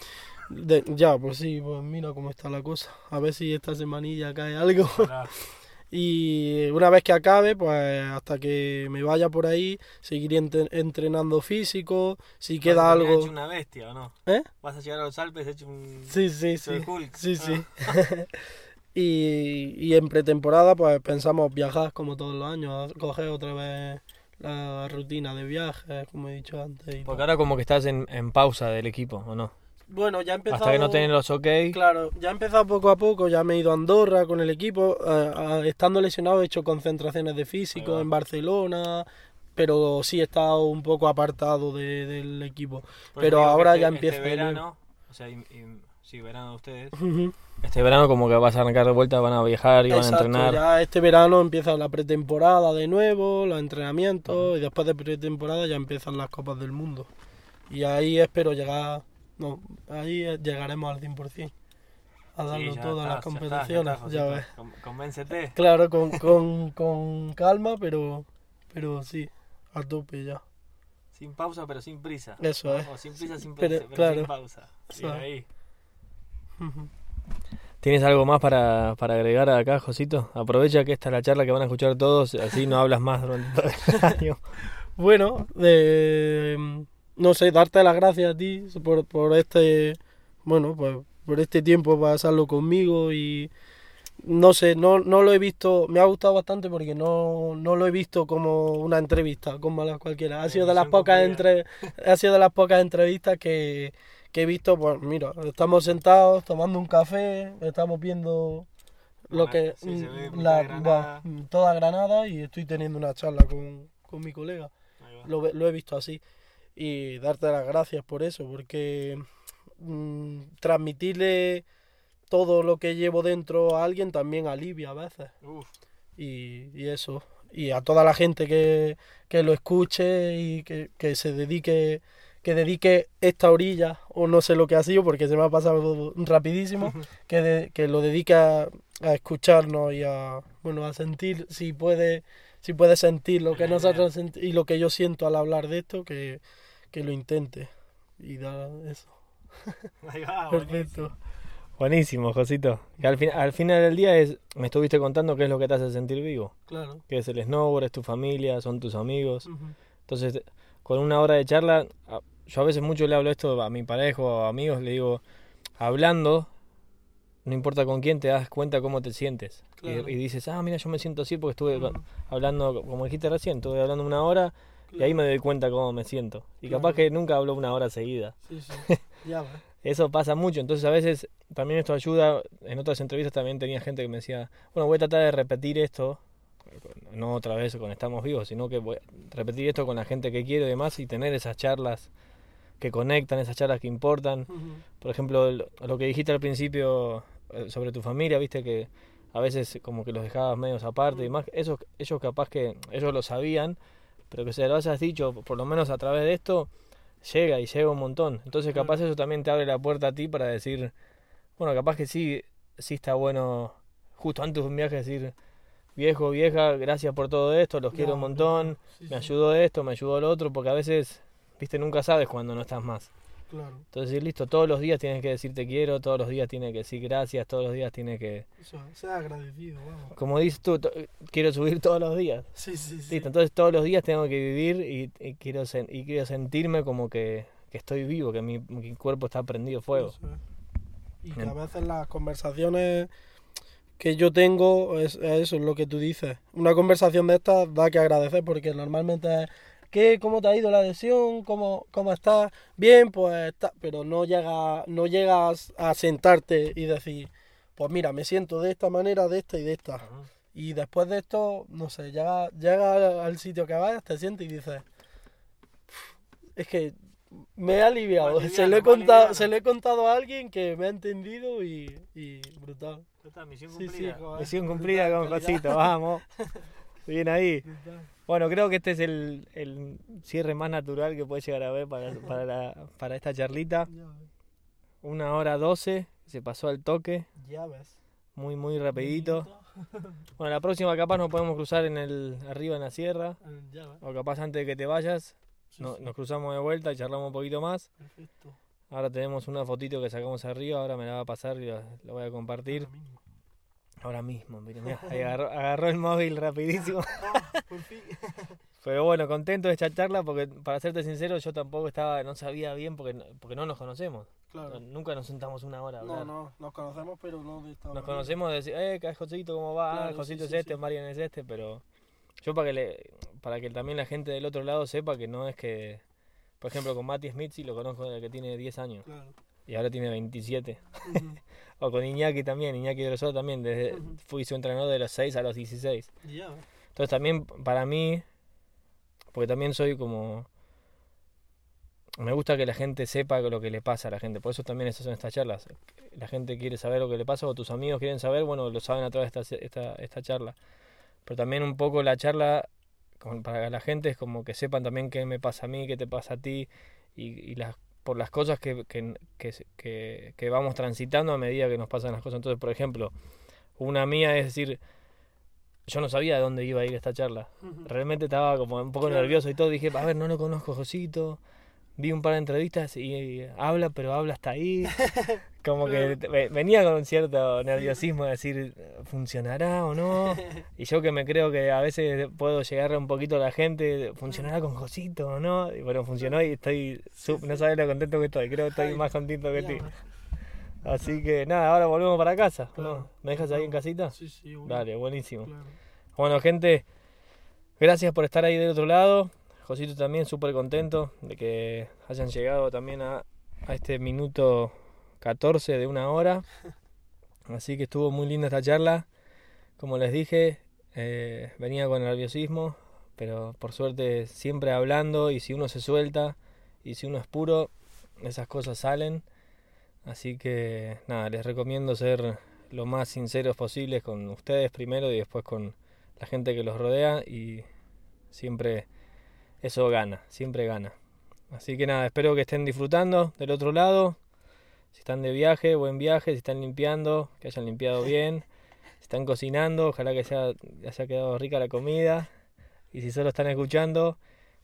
De- ya, pues sí, pues mira cómo está la cosa. A ver si esta semanilla cae algo. *laughs* Y una vez que acabe, pues hasta que me vaya por ahí, seguiré ent- entrenando físico. Si queda algo.
una bestia o no?
¿Eh?
¿Vas a llegar a los Alpes hecho un...
Sí, sí, sí.
Hulk.
Sí, sí.
Ah. *laughs*
y, y en pretemporada, pues pensamos viajar como todos los años, a coger otra vez la rutina de viajes, como he dicho antes. y
Porque ahora como que estás en, en pausa del equipo, ¿o no?
Bueno, ya he empezado.
Hasta que no tenés los ok.
Claro, ya he empezado poco a poco, ya me he ido a Andorra con el equipo, eh, estando lesionado he hecho concentraciones de físico en Barcelona, pero sí he estado un poco apartado de- del equipo. Pero ahora ya empieza nuevo.
verano, o sea, y, y- sí, verano de ustedes. Este verano como que vas a arrancar de vuelta, van a viajar y van a entrenar.
ya este verano empieza la pretemporada de nuevo, los entrenamientos, y después de pretemporada ya empiezan las Copas del Mundo. Y ahí espero llegar, no, ahí llegaremos al 100%, a darlo todo en las competiciones, ya, ves.
Convéncete.
Claro, con, con, con calma, pero, pero sí, a tope ya.
Sin pausa, pero sin prisa.
Eso es.
O sin prisa, sin prisa, pero,
claro.
sin pausa. Ahí.
Ujú. *laughs*
¿Tienes algo más para, para agregar acá, Josito? Aprovecha que esta es la charla que van a escuchar todos, así no hablas más durante todo el *laughs* año.
Bueno, de, no sé, darte las gracias a ti por, por este, bueno, pues por este tiempo para pasarlo conmigo y no sé, no, no lo he visto, me ha gustado bastante porque no, no lo he visto como una entrevista, como las cualquiera. Ha sido de las pocas entre, ha sido de las pocas entrevistas que, que he visto, pues mira, estamos sentados tomando un café, estamos viendo lo que
sí,
mm, la,
Granada.
toda Granada y estoy teniendo una charla con, con mi colega lo, lo he visto así. Y darte las gracias por eso, porque mm, transmitirle todo lo que llevo dentro a alguien también alivia a veces.
Uf,
Y, y eso, y a toda la gente que, que lo escuche y que, que se dedique que dedique esta orilla, o no sé lo que ha sido porque se me ha pasado rapidísimo, *laughs* que, de- que lo dedique a, a escucharnos y a, bueno, a sentir, si puede, si puede sentir lo que nosotros y lo que yo siento al hablar de esto, que, que lo intente. Y da eso. *laughs*
Ahí va,
Perfecto.
Buenísimo, Josito. Y al, fin- al final del día es, me estuviste contando qué es lo que te hace sentir vivo.
Claro.
Que es el snowboard, es tu familia, son tus amigos. Entonces, con una hora de charla, a- yo a veces mucho le hablo esto a mi pareja o a amigos, le digo, hablando, no importa con quién, te das cuenta cómo te sientes. Y-
Claro.
Y, dices, ah, mira, yo me siento así porque estuve hablando, como dijiste recién, estuve hablando una hora y ahí me doy cuenta cómo me siento. Y capaz que nunca hablo una hora seguida.
Sí, sí. *laughs* Ya ves.
Eso pasa mucho, entonces a veces también esto ayuda. En otras entrevistas también tenía gente que me decía, bueno, voy a tratar de repetir esto, no otra vez con Estamos Vivos, sino que voy a repetir esto con la gente que quiero y demás y tener esas charlas que conectan, esas charlas que importan. Por ejemplo, lo que dijiste al principio eh, sobre tu familia, viste que a veces como que los dejabas medios aparte y demás, esos, ellos capaz que ellos lo sabían, pero que se lo hayas dicho, por lo menos a través de esto, llega y llega un montón. Entonces capaz eso también te abre la puerta a ti para decir, bueno, capaz que sí, sí está bueno, justo antes de un viaje decir, viejo, vieja, gracias por todo esto, los quiero un montón,
sí,
me
sí.
ayudó esto, me ayudó lo otro, porque a veces, viste, nunca sabes cuando no estás más.
Claro.
Entonces, listo, todos los días tienes que decir te quiero, todos los días tienes que decir gracias, todos los días tienes que...
Eso, sea agradecido, vamos.
Como dices tú, quiero subir todos los días.
Sí, sí, sí.
Listo, entonces todos los días tengo que vivir y, y quiero, y quiero sentirme como que, que estoy vivo, que mi, mi cuerpo está prendido fuego.
Eso. Y que a veces las conversaciones que yo tengo es, es eso, es lo que tú dices. Una conversación de estas da que agradecer porque normalmente ¿qué? ¿Cómo te ha ido la lesión? ¿Cómo, cómo estás? Bien, pues está, pero no llega, no llegas a sentarte y decir, pues mira, me siento de esta manera, de esta y de esta. Y después de esto, no sé, llega, llega al sitio que vayas, te sientes y dices, es que me he aliviado. *laughs* Se, lo he contado, se lo he contado a alguien que me ha entendido y, y brutal.
misión
Sí, sí, joder.
Misión cumplida con Josito, vamos. *laughs* Bien ahí.
brutal.
Bueno, creo que este es el, el cierre más natural que puede llegar a ver para, para, la- para esta charlita. Una hora doce, se pasó al toque,
Ya ves.
muy, muy rapidito. *laughs* Bueno, la próxima capaz nos podemos cruzar en el arriba en la sierra.
Ya ves.
O capaz antes de que te vayas,
Sí,
no-
sí,
nos cruzamos de vuelta y charlamos un poquito más.
Perfecto.
Ahora tenemos una fotito que sacamos arriba, ahora me la va a pasar y la, la voy a compartir.
Ahora mismo.
Ahora mismo, mira, mirá, ahí agarró, agarró el móvil rapidísimo. *laughs*
Ah, por fin. *laughs*
Pero bueno, contento de esta charla porque para serte sincero yo tampoco estaba, no sabía bien porque, no- porque no nos conocemos.
Claro.
Nunca nos sentamos una hora a
No,
hablar.
no, nos conocemos, pero no de esta
Nos
manera.
conocemos de decir, eh, ¿qué es Josito? ¿Cómo va?
Claro,
Josito
sí,
es
sí,
este,
sí.
Marian es este, pero yo para que le, para que también la gente del otro lado sepa que no es que, por ejemplo, con Mati Smith sí lo conozco desde que tiene 10 años
Claro.
Y ahora tiene 27.
Ujú. *laughs*
O con Iñaki también, Iñaki Grosot también, desde,
Ujú.
fui su entrenador de los 6 a los 16.
Ya ves.
Entonces también para mí, porque también soy como... Me gusta que la gente sepa lo que le pasa a la gente, por eso también estas son estas charlas. La gente quiere saber lo que le pasa o tus amigos quieren saber, bueno, lo saben a través de esta, esta, esta charla. Pero también un poco la charla para la gente es como que sepan también qué me pasa a mí, qué te pasa a ti y, y las, por las cosas que, que, que, que- que vamos transitando a medida que nos pasan las cosas. Entonces, por ejemplo, una mía es decir, yo no sabía de dónde iba a ir esta charla. Realmente estaba como un poco nervioso y todo. Dije, a ver, no lo conozco, Josito. Vi un par de entrevistas y habla, pero habla hasta ahí. *laughs* Como que venía con un cierto nerviosismo de decir, ¿funcionará o no? *laughs* Y yo que me creo que a veces puedo llegarle un poquito a la gente, ¿funcionará con Josito o no? Y bueno, funcionó y estoy, no sabes lo contento que estoy. Creo que estoy más contento que ti. Así que nada, ahora volvemos para casa. ¿no? ¿Me dejas ahí en casita?
Sí, sí, bueno,
Dale, buenísimo. Bueno, gente, gracias por estar ahí del otro lado. Josito también súper contento de que hayan llegado también a, a este minuto 14 de una hora. *laughs* Así que estuvo muy linda esta charla. Como les dije, eh, venía con nerviosismo, pero por suerte siempre hablando y si uno se suelta y si uno es puro, esas cosas salen. Así que nada, les recomiendo ser lo más sinceros posibles con ustedes primero y después con, la gente que los rodea y siempre eso gana, siempre gana. Así que nada, espero que estén disfrutando del otro lado. Si están de viaje, buen viaje. Si están limpiando, que hayan limpiado *laughs* bien. Si están cocinando, ojalá que sea, haya quedado rica la comida. Y si solo están escuchando,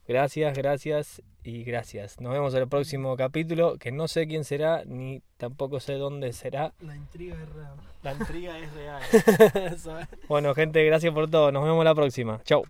gracias, gracias y gracias. Nos vemos en el próximo capítulo, que no sé quién será, ni tampoco sé dónde será.
La intriga es real.
La intriga es real.
Eso es. *laughs*
Bueno, gente, gracias por todo. Nos vemos la próxima. Chau.